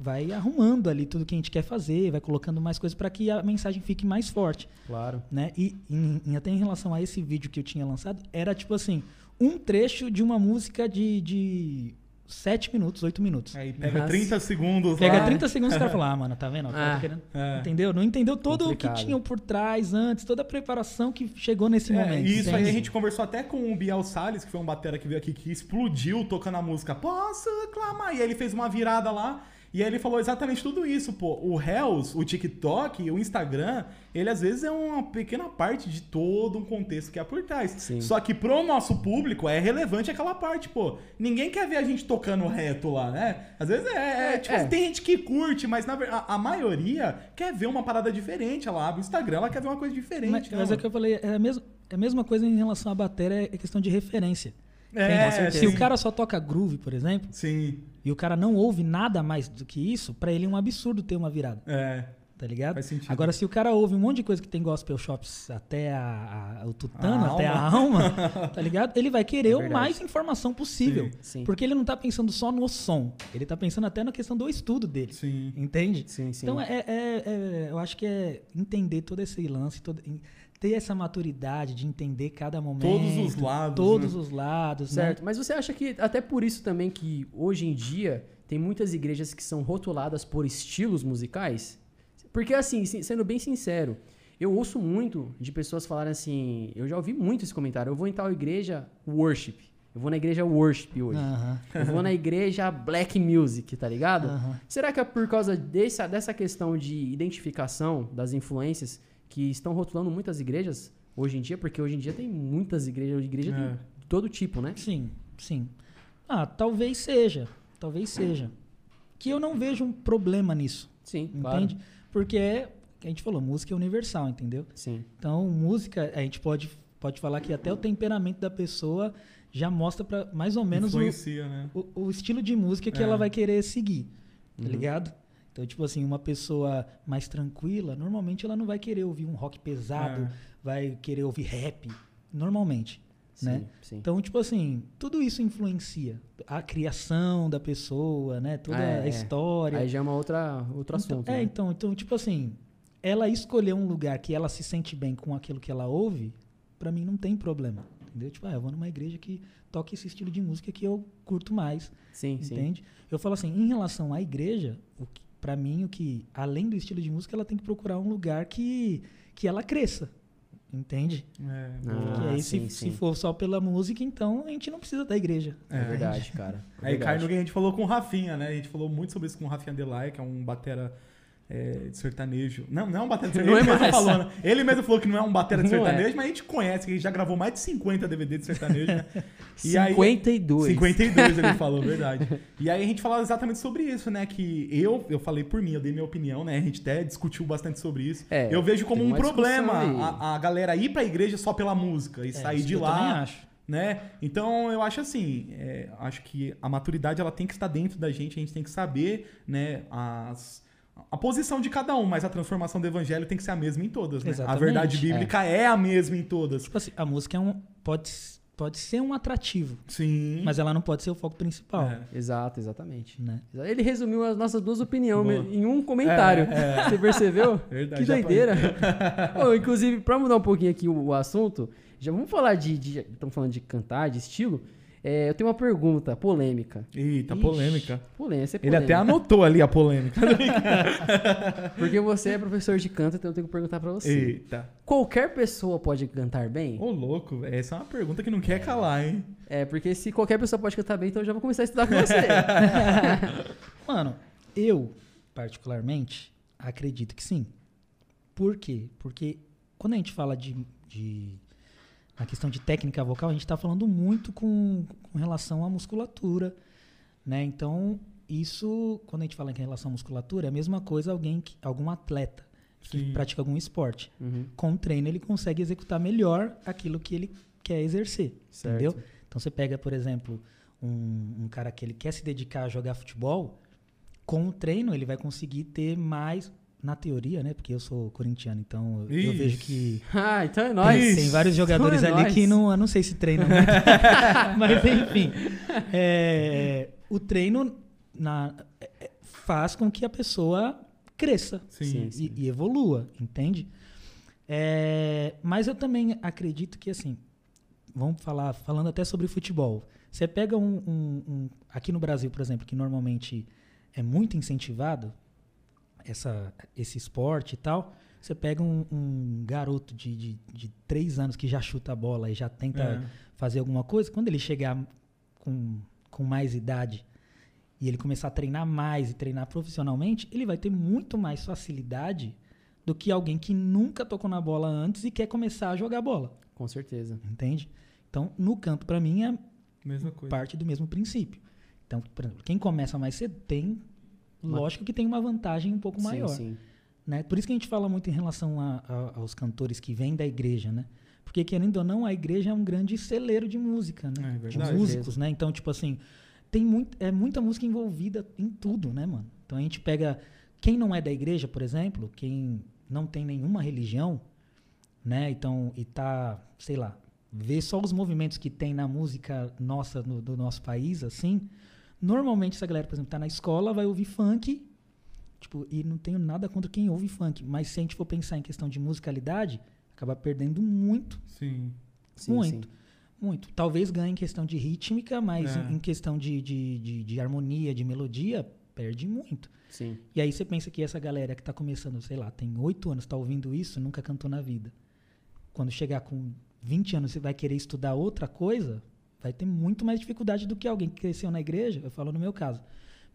vai arrumando ali tudo que a gente quer fazer, vai colocando mais coisas para que a mensagem fique mais forte, Claro. né? E em- em- até em relação a esse vídeo que eu tinha lançado, era tipo assim, um trecho de uma música de, de 7 minutos, 8 minutos. Aí pega Nossa. 30 segundos Pega lá. 30 segundos e o cara fala, ah, mano, tá vendo? O Ah. tá querendo- É. Entendeu? Não entendeu todo o Complicado. que tinha por trás antes, toda a preparação que chegou nesse É, momento. e isso aí a entende? gente conversou até com o Biel Salles, que foi um batera que veio aqui, que explodiu tocando a música Posso clamar? E aí ele fez uma virada lá. E aí ele falou exatamente tudo isso, pô. O Reels, o TikTok, o Instagram, ele às vezes é uma pequena parte de todo um contexto que há por trás. Sim. Só que pro nosso público é relevante aquela parte, pô. Ninguém quer ver a gente tocando reto lá, né? Às vezes é, é, tipo, É. tem gente que curte, mas na a, a maioria quer ver uma parada diferente. Ela abre o Instagram, ela quer ver uma coisa diferente. Mas, né, mas é que eu falei, é a, mesma, é a mesma coisa em relação à bateria, é questão de referência. É? Se o cara só toca groove, por exemplo, Sim, e o cara não ouve nada mais do que isso, pra ele é um absurdo ter uma virada, é. tá ligado? Faz sentido. Agora, se o cara ouve um monte de coisa que tem gospel shops até a, a- o tutano, A até a alma, tá ligado? Ele vai querer É o mais informação possível. Sim. Porque ele não tá pensando só no som, ele tá pensando até na questão do estudo dele. Sim. Entende? Sim, sim. Então, é, é- é- eu acho que é entender todo esse lance, todo- ter essa maturidade de entender cada momento. Todos os lados, Todos né? os lados, Certo, né? mas você acha que até por isso também que hoje em dia tem muitas igrejas que são rotuladas por estilos musicais? Porque assim, se- sendo bem sincero, eu ouço muito de pessoas falarem assim, eu já ouvi muito esse comentário, eu vou em tal igreja worship, eu vou na igreja worship hoje, eu vou na igreja black music, tá ligado? Será que é por causa dessa, dessa questão de identificação das influências que estão rotulando muitas igrejas hoje em dia? Porque hoje em dia tem muitas igrejas, igreja É. de todo tipo, né? Sim, sim. Ah, talvez seja. Talvez seja. Que eu não vejo um problema nisso. Sim, claro. Entende? Porque é. A gente falou, música é universal, entendeu? Sim. Então, música, a gente pode, pode falar que até o temperamento da pessoa já mostra pra mais ou menos o, né? o, o estilo de música que É. ela vai querer seguir, tá Uhum. ligado? Então, tipo assim, uma pessoa mais tranquila, normalmente ela não vai querer ouvir um rock pesado, É. vai querer ouvir rap, normalmente, né? Sim. Então, tipo assim, tudo isso influencia. A criação da pessoa, né? Toda É, a é. história. Aí já é uma outra, outro assunto. Então, é, né? então, então, tipo assim, ela escolher um lugar que ela se sente bem com aquilo que ela ouve, pra mim não tem problema. Entendeu? Tipo, ah, eu vou numa igreja que toca esse estilo de música que eu curto mais. Sim, sim. Entende? Eu falo assim, em relação à igreja, o que, pra mim, o que, além do estilo de música, ela tem que procurar um lugar que, que ela cresça. Entende? É, Ah, aí, sim, se, sim. se for só pela música, então a gente não precisa da igreja. É, verdade, cara. É Aí cai verdade. no que a gente falou com o Rafinha, né? A gente falou muito sobre isso com o Rafinha Delay, que é um batera é, de sertanejo. Não, não é um batera de Não sertanejo. é ele mesmo mais. falou, né? Ele mesmo falou que não é um batera de Não é. sertanejo, mas a gente conhece, que ele já gravou mais de 50 DVD de sertanejo, né? E aí- 52. 52 ele falou, verdade. E aí a gente falava exatamente sobre isso, né? Que eu, eu falei por mim, eu dei minha opinião, né? A gente até discutiu bastante sobre isso. É, eu vejo como um problema a, a galera ir pra igreja só pela música e É, sair de eu lá também acho. né? Então eu acho assim, é, acho que a maturidade ela tem que estar dentro da gente, a gente tem que saber, né, as a posição de cada um, mas a transformação do evangelho tem que ser a mesma em todas, né? A Exatamente. verdade bíblica é. a mesma em todas. Tipo assim, a música é um, pode, pode ser um atrativo, Sim. mas ela não pode ser o foco principal. É. Exato, exatamente. Né? Ele resumiu as nossas duas opiniões Boa. em um comentário. É, é. Você percebeu? Verdade, que doideira. Ô, inclusive, pra mudar um pouquinho aqui o, o assunto, já vamos falar de. de Estamos falando de cantar, de estilo. É, eu tenho uma pergunta polêmica. Eita, Ixi. polêmica. Polêmica, é Ele polêmica. até anotou ali a polêmica. Porque você é professor de canto, então eu tenho que perguntar pra você. Eita. Qualquer pessoa pode cantar bem? Ô, louco. Essa é uma pergunta que não quer calar, hein? É, porque se qualquer pessoa pode cantar bem, então eu já vou começar a estudar com você. Mano, eu, particularmente, acredito que sim. Por quê? Porque quando a gente fala de. de na questão de técnica vocal, a gente está falando muito com, com relação à musculatura. Né? Então, isso, quando a gente fala em relação à musculatura, é a mesma coisa alguém que, algum atleta que Sim. pratica algum esporte. Uhum, Com o treino, ele consegue executar melhor aquilo que ele quer exercer. certo. Entendeu? Então você pega, por exemplo, um, um cara que ele quer se dedicar a jogar futebol, com o treino ele vai conseguir ter mais, na teoria, né? Porque eu sou corintiano, então eu Ixi. vejo que Ah, então é tem, nóis. tem vários jogadores Então é ali nóis. que não, eu não sei se treinam muito. Mas enfim, é, o treino na- é- faz com que a pessoa cresça Sim. Sim. e, e evolua, entende? É, mas eu também acredito que assim, vamos falar, falando até sobre futebol. Você pega um, um- um- aqui no Brasil, por exemplo, que normalmente é muito incentivado essa, esse esporte e tal. Você pega um, um garoto de, de, de três anos que já chuta a bola e já tenta É. fazer alguma coisa, quando ele chegar com, com mais idade e ele começar a treinar mais e treinar profissionalmente, ele vai ter muito mais facilidade do que alguém que nunca tocou na bola antes e quer começar a jogar bola, Com certeza. entende? Então, no canto, para mim, é parte do mesmo princípio. Então, por exemplo, quem começa mais cedo tem, lógico que tem uma vantagem um pouco maior. Sim. Né? Por isso que a gente fala muito em relação a- a- aos cantores que vêm da igreja, né? Porque, querendo ou não, a igreja é um grande celeiro de música, né? É de verdade. músicos, né? Então, tipo assim, tem muito, é muita música envolvida em tudo, né, mano? Então a gente pega quem não é da igreja, por exemplo, quem não tem nenhuma religião, né? Então, e tá, sei lá, vê só os movimentos que tem na música nossa, no- do nosso país, assim. Normalmente essa galera, por exemplo, tá na escola, vai ouvir funk, tipo, e não tenho nada contra quem ouve funk, mas se a gente for pensar em questão de musicalidade, acaba perdendo muito Sim. Sim, Muito. sim. muito. Talvez ganhe em questão de rítmica, mas É. em questão de, de, de, de harmonia, de melodia, perde muito. Sim. E aí você pensa que essa galera que tá começando, sei lá, tem oito anos, tá ouvindo isso, nunca cantou na vida. Quando chegar com 20 anos e vai querer estudar outra coisa, vai ter muito mais dificuldade do que alguém que cresceu na igreja. Eu falo no meu caso.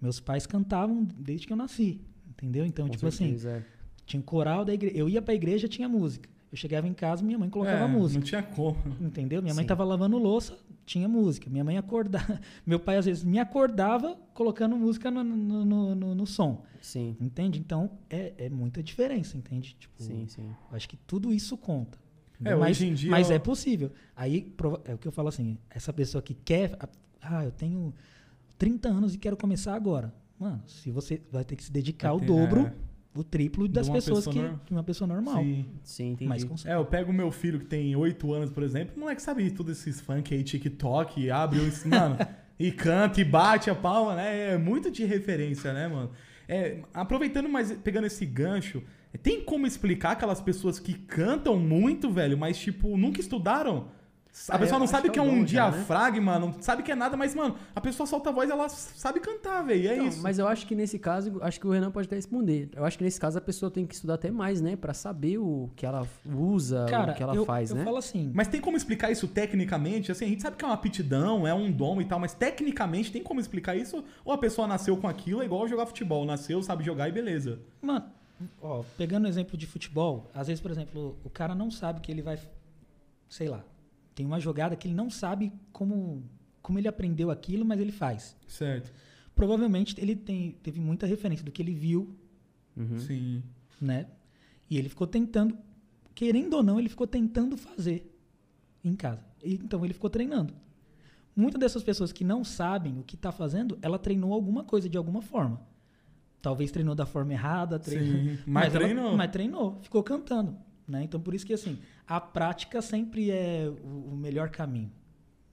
Meus pais cantavam desde que eu nasci. Entendeu? Então, Com tipo assim, certeza, é. tinha um coral da igreja. Eu ia pra igreja, tinha música. Eu chegava em casa, minha mãe colocava É, música. Não tinha como. Entendeu? Minha mãe Sim. tava lavando louça, tinha música. Minha mãe acordava. Meu pai, às vezes, me acordava colocando música no, no, no, no- no som. Sim. Entende? Então, é, é muita diferença, entende? Tipo, Sim, sim. acho que tudo isso conta. É, mas hoje em dia mas eu- é possível. Aí é o que eu falo assim, essa pessoa que quer, ah, eu tenho 30 anos e quero começar agora. Mano, se você vai ter que se dedicar Vai o ter- dobro, é. o triplo das pessoas pessoa que uma pessoa normal. Sim. Sim, entendi. Mas consegue. É, eu pego o meu filho que tem 8 anos, por exemplo, o moleque sabe tudo esses funk aí, TikTok, abre o. Mano, e canta e bate a palma, né? É muito de referência, né, mano? É, aproveitando, mas pegando esse gancho, tem como explicar aquelas pessoas que cantam muito, velho, mas, tipo, nunca estudaram? A Ah, pessoa não sabe que que é é um já, né? diafragma, não sabe que é nada, mas, mano, a pessoa solta a voz ela sabe cantar, velho. É Então, isso. Mas eu acho que nesse caso, acho que o Renan pode até responder. Eu acho que nesse caso a pessoa tem que estudar até mais, né? Pra saber o que ela usa, Cara, o que ela eu, faz, eu né? falo assim, Mas tem como explicar isso tecnicamente? Assim, a gente sabe que é uma aptidão, é um dom e tal, mas tecnicamente tem como explicar isso? Ou a pessoa nasceu com aquilo, é igual jogar futebol, nasceu, sabe jogar e beleza. Mano, ó, pegando o exemplo de futebol, às vezes, por exemplo, o cara não sabe que ele vai. Sei lá. Tem uma jogada que ele não sabe como, como ele aprendeu aquilo, mas ele faz. Certo. Provavelmente ele tem, teve muita referência do que ele viu, Uhum. Sim. né? E ele ficou tentando, querendo ou não, ele ficou tentando fazer em casa. E, então ele ficou treinando. Muitas dessas pessoas que não sabem o que está fazendo, ela treinou alguma coisa de alguma forma. Talvez treinou da forma errada, treinou, Sim. Mas, ela- treinou. mas treinou, ficou cantando. Né? Então, por isso que assim, a prática sempre é o, o melhor caminho.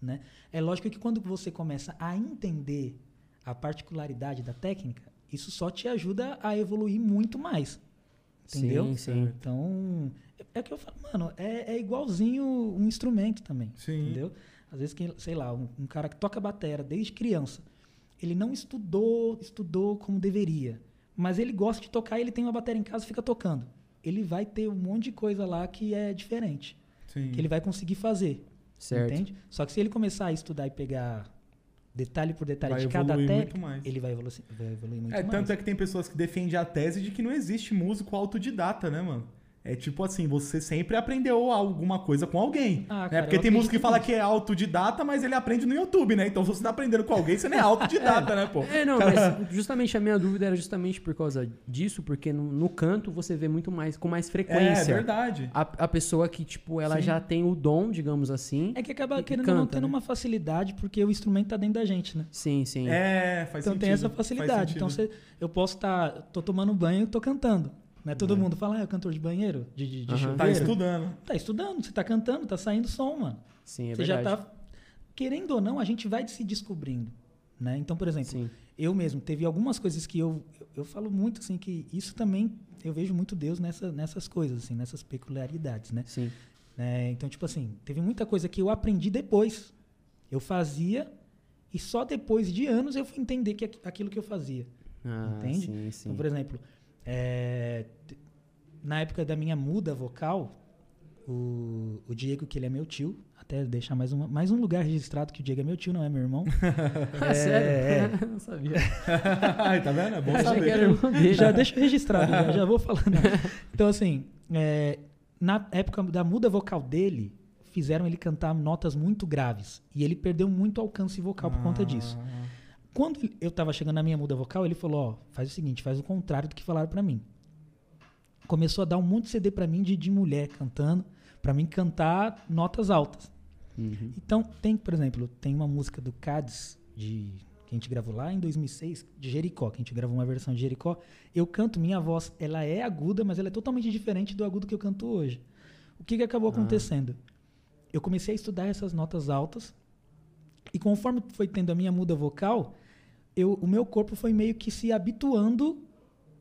Né? É lógico que quando você começa a entender a particularidade da técnica, isso só te ajuda a evoluir muito mais. Entendeu? Sim, sim. Então, é- é o que eu falo, mano, é, é igualzinho um instrumento também. Sim. Entendeu? Às vezes, quem, sei lá, um, um cara que toca batera desde criança, ele não estudou, estudou como deveria, mas ele gosta de tocar, ele tem uma bateria em casa e fica tocando. Ele vai ter um monte de coisa lá que é diferente, Sim. que ele vai conseguir fazer. Certo. Entende? Só que se ele começar a estudar e pegar detalhe por detalhe Vai de cada evoluir técnica, muito mais. ele vai evoluir, vai evoluir muito É, mais. tanto é que tem pessoas que defendem a tese de que não existe músico autodidata, né, mano? É tipo assim, você sempre aprendeu alguma coisa com alguém. Ah, né? cara, Porque tem músico que fala que é autodidata, mas ele aprende no YouTube, né? Então se você tá aprendendo com alguém, você não é autodidata, né, pô? É, não, mas justamente a minha dúvida era justamente por causa disso, porque no, no canto você vê muito mais, com mais É, frequência. verdade. a, a pessoa que, tipo, ela Sim. já tem o dom, digamos assim. É que acaba querendo ou não canta, tendo né? uma facilidade, porque o instrumento tá dentro da gente, né? Sim, sim. É, faz então sentido. tem essa facilidade. Então você, eu posso estar, tô tomando banho e tô cantando. Né? Todo mundo fala, ah, é cantor de banheiro, de, de, de chuveiro. Tá estudando. Tá estudando, você tá cantando, tá saindo som, mano. Sim, é você verdade. já tá. Querendo ou não, a gente vai se descobrindo. Né? Então, por exemplo, Sim. eu mesmo, teve algumas coisas que eu, eu, eu falo muito assim, que isso também, eu vejo muito Deus nessa, nessas coisas, assim, nessas peculiaridades, né? Sim. né? Então, tipo assim, teve muita coisa que eu aprendi depois. Eu fazia e só depois de anos eu fui entender que aqu- aquilo que eu fazia. Ah, Entende? Sim, sim. Então, por exemplo, é, na época da minha muda vocal, o, o Diego, que ele é meu tio, até deixar mais, uma, mais um lugar registrado que o Diego é meu tio, não é meu irmão. Ah, É, sério? é. Não sabia. Ai, tá vendo? É bom Achei que era saber. irmão dele. já deixa registrado, já, já vou falando. Então, assim, é, na época da muda vocal dele, fizeram ele cantar notas muito graves. E ele perdeu muito alcance vocal por conta disso. Ah, Quando eu tava chegando na minha muda vocal, ele falou, ó, faz o seguinte, faz o contrário do que falaram pra mim. Começou a dar um monte de CD pra mim de, de mulher cantando, pra mim cantar notas altas. Uhum. Então, tem, por exemplo, tem uma música do Cades, de, que a gente gravou lá em 2006, de Jericó, que a gente gravou uma versão de Jericó. Eu canto, minha voz, ela é aguda, mas ela é totalmente diferente do agudo que eu canto hoje. O que, que acabou acontecendo? Eu comecei a estudar essas notas altas, e conforme foi tendo a minha muda vocal, eu, o meu corpo foi meio que se habituando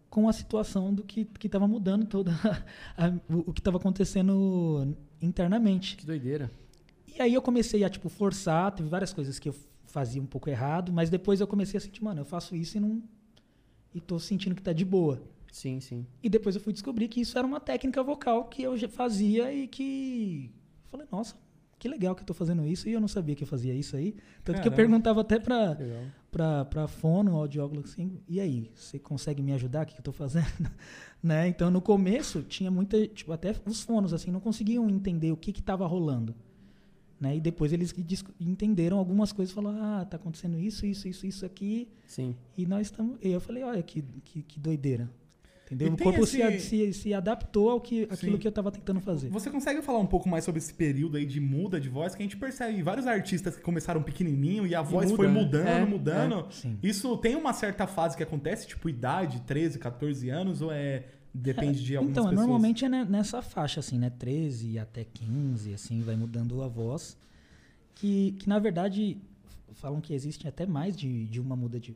com a situação do que estava mudando toda a- a- o, o que estava acontecendo internamente. Que doideira. E aí eu comecei a, tipo, forçar, teve várias coisas que eu fazia um pouco errado, mas depois eu comecei a sentir, mano, eu faço isso e não. E tô sentindo que tá de boa. Sim, sim. E depois eu fui descobrir que isso era uma técnica vocal que eu já fazia e que. Falei, nossa, que legal que eu tô fazendo isso e eu não sabia que eu fazia isso aí. Tanto que eu Caramba. perguntava até pra, Pra, pra fono, audiólogo, assim, e aí, você consegue me ajudar? O que, que eu tô fazendo? né? Então, no começo, tinha muita, tipo, até os fonos, assim, não conseguiam entender o que que tava rolando. Né? E depois eles entenderam algumas coisas, falaram, ah, tá acontecendo isso, isso, isso, isso aqui, Sim. e nós estamos... Eu falei, olha, que, que, que doideira. Entendeu? E O corpo esse- se, se, se adaptou ao que, aquilo Sim. que eu tava tentando fazer. Você consegue falar um pouco mais sobre esse período aí de muda de voz? Que a gente percebe vários artistas que começaram pequenininho e a voz muda, foi né? mudando, É, mudando. Sim. Isso tem uma certa fase que acontece, tipo idade, 13, 14 anos, ou é. Depende de algumas Então, pessoas? normalmente é ne- nessa faixa, assim, né? 13 até 15, assim, vai mudando a voz. Que, que na verdade, falam que existe até mais de, de uma muda de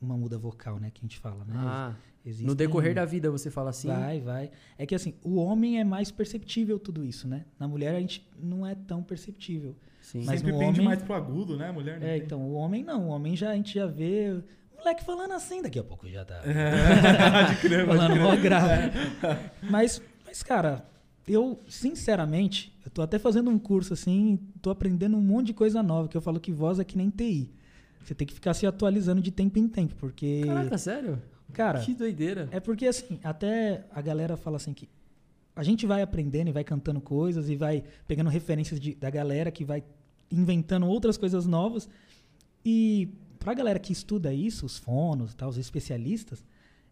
uma muda vocal, né? Que a gente fala, né? Ah, Existem- no decorrer da vida você fala assim. Vai, vai. É que assim, o homem é mais perceptível tudo isso, né? Na mulher a gente não é tão perceptível. Sim. Mas Sempre pende homem- mais pro agudo, né, mulher? não É, tem? então, o homem não. O homem já a gente já vê moleque falando assim, daqui a pouco já tá pode crer, pode falando crer. mó grave. Mas, mas, cara, eu, sinceramente, eu tô até fazendo um curso assim, tô aprendendo um monte de coisa nova, que eu falo que voz é que nem TI. Você tem que ficar se atualizando de tempo em tempo, porque. Caraca, sério? cara, que doideira. é porque assim, até a galera fala assim que a gente vai aprendendo e vai cantando coisas e vai pegando referências de- da galera que vai inventando outras coisas novas. E pra galera que estuda isso, os fonos, tá, os especialistas,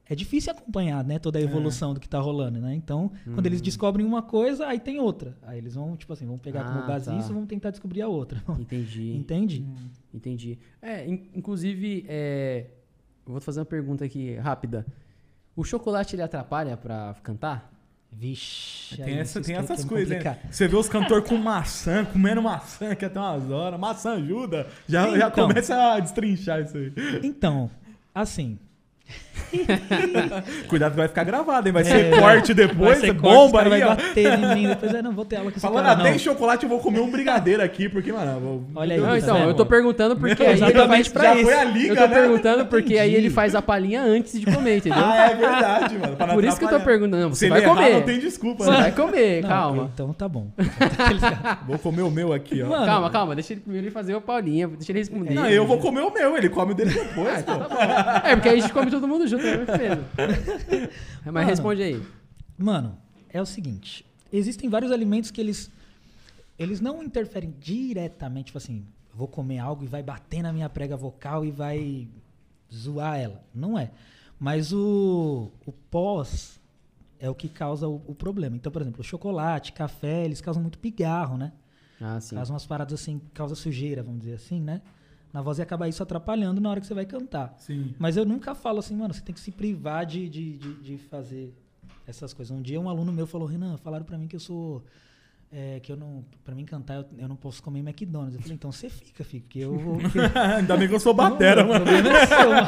é difícil acompanhar, né, toda a evolução do que tá rolando, né? Então, quando eles descobrem uma coisa, aí tem outra. Aí eles vão, tipo assim, vão pegar Ah, como base tá. isso e vão tentar descobrir a outra. Entendi. Entende? Entendi. É, in- inclusive, é, eu vou fazer uma pergunta aqui rápida. O chocolate ele atrapalha pra cantar? Vixe. Tem, essa, tem essas coisas, hein? complicar. Você vê os cantores com maçã, comendo maçã, que até umas horas. Maçã ajuda. Já, já Então. começa a destrinchar isso aí. Então, assim, Cuidado que vai ficar gravado, hein? Vai É, ser corte depois, vai ser corte, bomba cara aí, vai ó. bater em mim, depois eu não vou ter aula com esse Falando cara, até não. em chocolate, eu vou comer um brigadeiro aqui, porque, mano, eu vou... Olha aí, Não, tá então, eu tô perguntando porque Não, aí ele exatamente pra Já isso. foi a liga, Eu tô né? perguntando porque aí ele faz a palhinha antes de comer, entendeu? Ah, é verdade, mano. Por isso que eu tô perguntando. Não, Se você ele vai errar, comer. não tem desculpa, Você né? vai comer, Não, calma. Então tá bom. Vou comer o meu aqui, ó. Mano, Calma, calma, deixa ele primeiro fazer a paulinha, deixa ele responder. Não, eu vou comer o meu, ele come o dele depois, pô. É, porque aí a gente come todo mundo junto, né? Beleza. Mas Mano. responde aí. Mano, é o seguinte. Existem vários alimentos que eles eles não interferem diretamente, tipo assim, vou comer algo e vai bater na minha prega vocal e vai zoar ela. Não é. Mas o, o pós é o que causa o, o problema. Então, por exemplo, o chocolate, café, eles causam muito pigarro, né? Ah, sim. Causam umas paradas assim, causa sujeira, vamos dizer assim, né? Na voz e acaba isso atrapalhando na hora que você vai cantar. Sim. Mas eu nunca falo assim, mano, você tem que se privar de, de, de, de fazer essas coisas. Um dia um aluno meu falou, Renan, falaram pra mim que eu sou. é, que eu não. Pra mim cantar, eu, eu não posso comer McDonald's. Eu falei, então você fica, filho, porque eu vou. porque- Ainda bem que eu sou batera, Não, mano. O problema é seu, mano.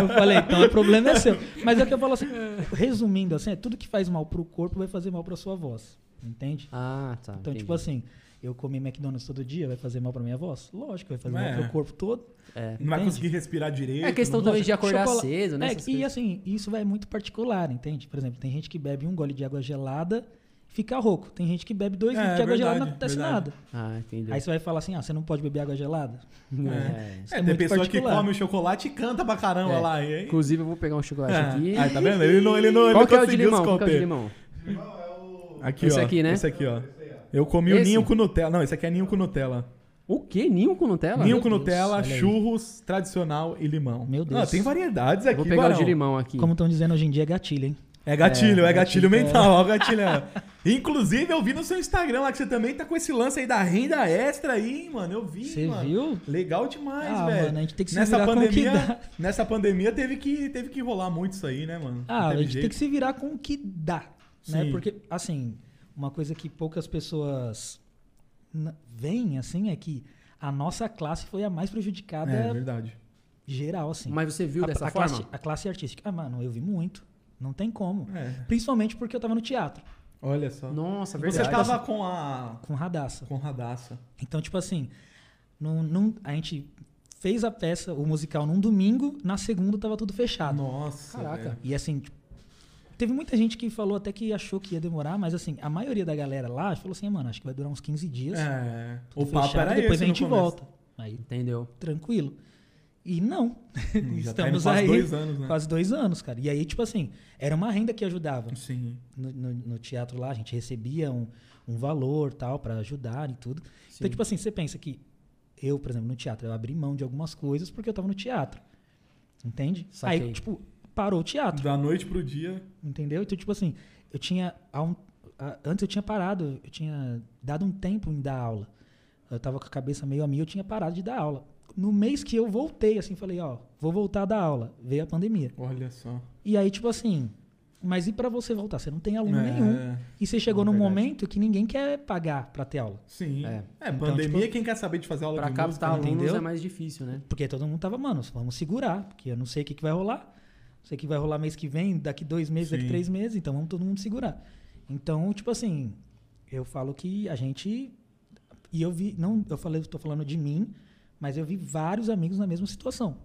Eu falei, então o problema é seu. Mas é o que eu falo assim, resumindo assim, é tudo que faz mal pro corpo vai fazer mal pra sua voz. Entende? Ah, tá. Então, entendi. tipo assim, eu comer McDonald's todo dia vai fazer mal pra minha voz? Lógico, vai fazer É. mal pro corpo todo. É. Não vai conseguir respirar direito. É questão também de acordar Chocola- cedo, né? É, e coisas. assim, isso é muito particular, entende? Por exemplo, tem gente que bebe um gole de água gelada e fica rouco. Tem gente que bebe dois É, litros de água gelada e não acontece verdade. nada. Ah, entendi. Aí você vai falar assim, ah, você não pode beber água gelada? É. Isso É, é tem muito pessoa que particular. come o chocolate e canta pra caramba É. lá. E aí... Inclusive, eu vou pegar um chocolate É. aqui. Aí, tá vendo? Ele não, ele não, ele Qual não que é o de limão? Qual que é o de limão? Aqui, Esse ó. aqui, né? Esse aqui, ó. Eu comi o Esse? ninho com Nutella. Não, esse aqui é ninho com Nutella. O quê? Ninho com Nutella? ninho meu com Deus, Nutella, olha aí. churros, tradicional e limão. Meu Deus. Ah, tem variedades aqui, Vou pegar Barão. o de limão aqui. Como estão dizendo hoje em dia, é gatilho, hein? É gatilho, é, É, gatilho gatilho, mental, ó, o gatilho. é. Inclusive, eu vi no seu Instagram lá que você também tá com esse lance aí da renda extra aí, hein, mano. Eu vi, Você mano. viu? Legal demais, Ah, velho. mano, a gente tem que se nessa virar com o que pandemia, dá. nessa pandemia teve que teve que rolar muito isso aí, né, mano? Ah, Não a teve gente jeito. tem que se virar com o que dá, né? Sim. Porque, assim, uma coisa que poucas pessoas veem, assim, é que a nossa classe foi a mais prejudicada É verdade. geral, assim. Mas você viu a, dessa a forma? Classe, a classe artística. Ah, mano, eu vi muito. Não tem como. É. Principalmente porque eu tava no teatro, Olha só. Nossa, Você verdade. tava com a com radaça. com radaça. Então, tipo assim, num, num- a gente fez a peça, o musical, num domingo, na segunda tava tudo fechado. Nossa. Caraca. velho. E assim, tipo, teve muita gente que falou até que achou que ia demorar, mas assim, a maioria da galera lá falou assim, mano, acho que vai durar uns 15 dias. É. O tudo papo fechado, era depois esse a gente volta. Aí, Entendeu? tranquilo. E não. Já tá Estamos quase aí dois anos, né? quase dois anos, cara. E aí, tipo assim, era uma renda que ajudava. Sim. No, no- no teatro lá, a gente recebia um, um valor tal pra ajudar e tudo. Sim. Então, tipo assim, você pensa que eu, por exemplo, no teatro, eu abri mão de algumas coisas porque eu tava no teatro. Entende? Saquei. Aí, tipo, parou o teatro. Da noite pro dia. Entendeu? Então, tipo assim, eu tinha. há um- há- antes eu tinha parado, eu tinha dado um tempo em dar aula. Eu tava com a cabeça meio a mil, eu tinha parado de dar aula. No mês que eu voltei, assim, falei, ó, vou voltar a dar aula. Veio a pandemia. Olha só. E aí, tipo assim, mas e pra você voltar? Você não tem aluno nenhum. É, E você chegou É num verdade. momento que ninguém quer pagar pra ter aula. sim. É. É, Então, pandemia, tipo, quem quer saber de fazer aula Pra de captar música, né? alunos entendeu? é mais difícil, né? Porque todo mundo tava, mano, vamos segurar, porque eu não sei o que, que vai rolar. Sei que vai rolar mês que vem, daqui dois meses, daqui Sim. três meses, então vamos todo mundo segurar. Então, tipo assim, eu falo que a gente. E eu vi, não, eu falei, tô falando de mim, mas eu vi vários amigos na mesma situação.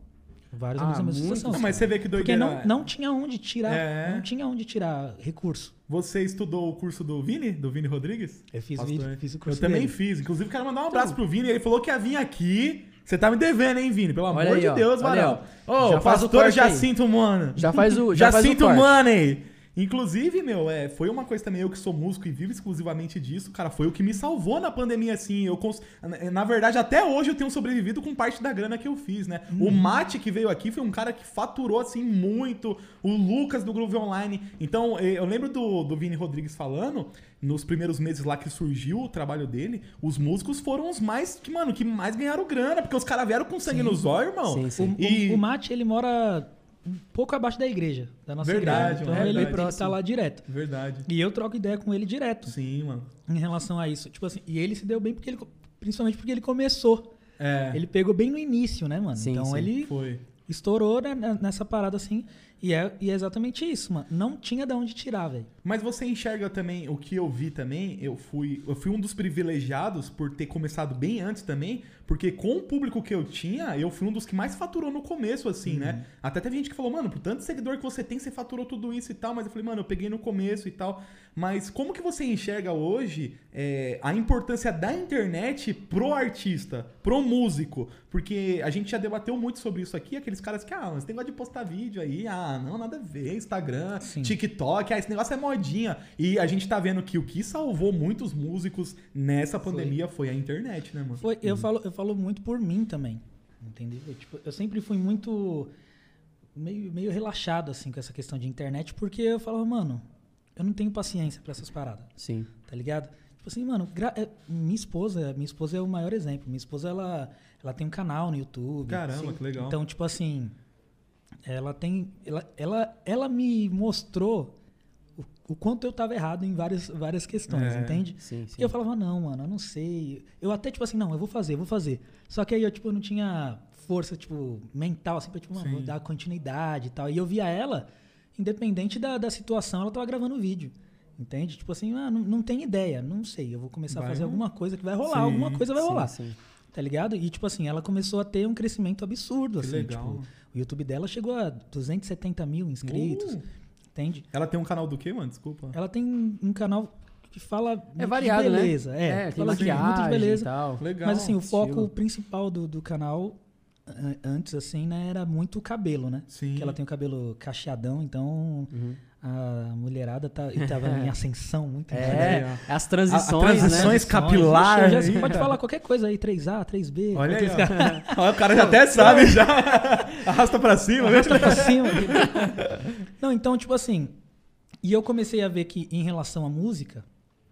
Vários Ah, amigos na mesma muitos. situação. Não, mas você vê que Porque doideira. não, não tinha onde tirar, É. não tinha onde tirar recurso. Você estudou o curso do Vini? Do Vini Rodrigues? Eu fiz, vídeo, fiz o curso Eu também dele. fiz. Inclusive, quero mandar um abraço pro Vini. Ele falou que ia vir aqui. Você tá me devendo, hein, Vini? Pelo Olha amor aí, de. Deus, Varão. aí, Ô, Já faz o pastor corte aí. Jacinto, mano. Já faz o. Já faz o Jacinto corte. Money. Inclusive, meu, é, foi uma coisa também, eu que sou músico e vivo exclusivamente disso, cara, foi o que me salvou na pandemia, assim. Eu cons- na- verdade, até hoje eu tenho sobrevivido com parte da grana que eu fiz, né? O Mate que veio aqui foi um cara que faturou, assim, muito. O Lucas do Groove Online. Então, eu lembro do, do Vini Rodrigues falando, nos primeiros meses lá que surgiu o trabalho dele, os músicos foram os mais, que, mano, que mais ganharam grana, porque os caras vieram com sangue Sim. nos olhos, irmão. Sim, O, sim. o- E- o Mate, ele mora um pouco abaixo da igreja, da nossa Verdade, igreja. Então mano, ele, verdade. ele tá lá direto. Verdade. E eu troco ideia com ele direto Sim, mano. em relação a isso. Tipo assim, e ele se deu bem porque ele, principalmente porque ele começou. É, Ele pegou bem no início, né, mano? Sim, então sim. ele foi. estourou né, né, nessa parada assim. E é, e é exatamente isso, mano. Não tinha de onde tirar, velho. Mas você enxerga também o que eu vi também. Eu fui, eu fui um dos privilegiados por ter começado bem antes também, porque com o público que eu tinha, eu fui um dos que mais faturou no começo, assim, né? Até teve gente que falou, mano, por tanto seguidor que você tem, você faturou tudo isso e tal. Mas eu falei, mano, eu peguei no começo e tal. Mas como que você enxerga hoje é, a importância da internet pro artista, pro músico? Porque a gente já debateu muito sobre isso aqui, aqueles caras que, ah, mas tem negócio de postar vídeo aí, ah, não, nada a ver, Instagram, Sim. TikTok, ah, esse negócio é modinha. E a gente tá vendo que o que salvou muitos músicos nessa pandemia foi, a internet, né, mano? Foi, eu, falo, eu falo muito por mim também. Entendeu? Eu, tipo, eu sempre fui muito. Meio, meio relaxado, assim, com essa questão de internet, porque eu falava, mano, eu não tenho paciência pra essas paradas, Sim. tá ligado? Tipo assim, mano, é, minha esposa, minha esposa é o maior exemplo. Minha esposa, ela, ela tem um canal no YouTube. Caramba, Sim. que legal. Então, tipo assim, ela tem. Ela, ela, ela me mostrou o, o quanto eu tava errado em várias, várias questões, É. entende? Sim, sim. E eu falava, não, mano, eu não sei. Eu até, tipo assim, não, eu vou fazer, eu vou fazer. Só que aí eu, tipo, não tinha força, tipo, mental, assim, pra, tipo, mano, dar continuidade e tal. E eu via ela, independente da, da situação, ela tava gravando vídeo. Entende? Tipo assim, ah, não, não tem ideia, não sei. Eu vou começar Vai a fazer alguma coisa que vai rolar, Sim, alguma coisa vai rolar. sim. Tá ligado? E, tipo assim, ela começou a ter um crescimento absurdo, Que assim. legal. Tipo, o YouTube dela chegou a 270 mil inscritos, Uh, entende? ela tem um canal do quê, mano? Desculpa. Ela tem um canal que fala muito É variado, de beleza. né? É, tem fala de muito de beleza. tal. Legal. Mas assim, o foco estilo. principal do, do canal an- antes, assim, né, era muito o cabelo, né? Sim. Que ela tem o cabelo cacheadão, então Uhum. A mulherada tá, e tava em ascensão muito. É, as A- a transições, transições né? capilar. Já, aí. você pode falar qualquer coisa aí, 3A, 3B. Olha aí, o cara já até sabe, já. Arrasta pra cima, né? Arrasta pra cima. Não, então, tipo assim. E eu comecei a ver que, em relação à música,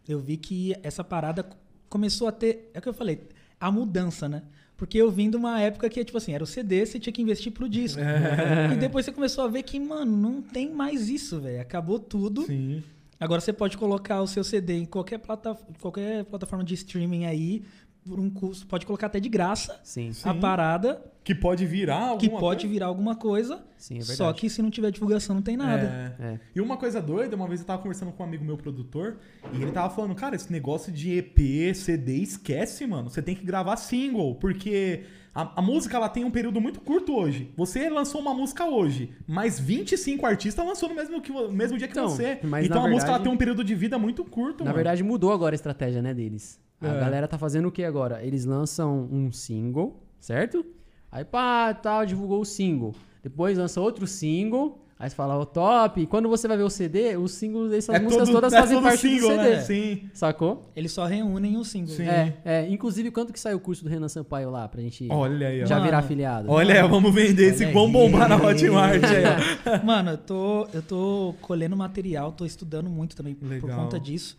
eu vi que essa parada começou a ter. É o que eu falei, a mudança, né? Porque eu vim de uma época que, tipo assim, era o CD, você tinha que investir pro disco. É. E depois você começou a ver que, mano, não tem mais isso, velho. Acabou tudo. Sim. Agora você pode colocar o seu CD em qualquer, plata, qualquer plataforma de streaming aí, por um custo. Pode colocar até de graça Sim, a Sim. parada, Que pode virar alguma que pode coisa. virar alguma coisa. sim, é verdade. Só que se não tiver divulgação, não tem nada. É. É. E uma coisa doida, uma vez eu tava conversando com um amigo meu produtor, e ele tava falando, cara, esse negócio de EP, CD, esquece, mano. Você tem que gravar single, porque a, a música ela tem um período muito curto hoje. Você lançou uma música hoje, mas 25 artistas lançou no mesmo, que, mesmo dia que Então, você. mas então a música ela verdade- tem um período de vida muito curto, Na mano. verdade, mudou agora a estratégia, né, deles. A É. galera tá fazendo o que agora? Eles lançam um single, certo? Aí, pá, tal, divulgou o single. Depois lança outro single. Aí você fala, o top. E quando você vai ver o CD, os singles, essas É músicas todo- todas é fazem parte single, do CD. né? Sim. Sacou? Eles só reúnem os singles. Sim. né? É, é. Inclusive, quanto que sai o curso do Renan Sampaio lá pra gente Olha aí, ó. já Mano, virar afiliado? Olha aí, vamos vender esse. Olha Vamos aí. bombar na Hotmart aí. Mano, eu tô, eu tô colhendo material, tô estudando muito também por Legal. conta disso.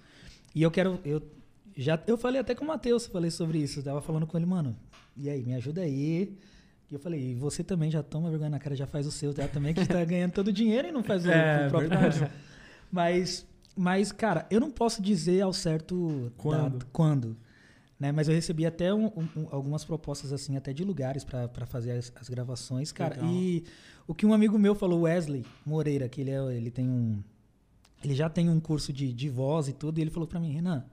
E eu quero. Eu, já, eu falei até com o Matheus, falei sobre isso. Eu tava falando com ele, mano. E aí, me ajuda aí. E eu falei, e você também já toma vergonha na cara, já faz o seu, já também, que tá ganhando todo o dinheiro e não faz o, É, o próprio verdade. Mas, mas, cara, eu não posso dizer ao certo Quando? da- quando né? Mas eu recebi até um- um- algumas propostas, assim, até de lugares pra fazer as, as gravações, cara. Legal. E o que um amigo meu falou, Wesley Moreira, que ele, é, ele tem um. Ele já tem um curso de, de voz e tudo, e ele falou pra mim, Renan,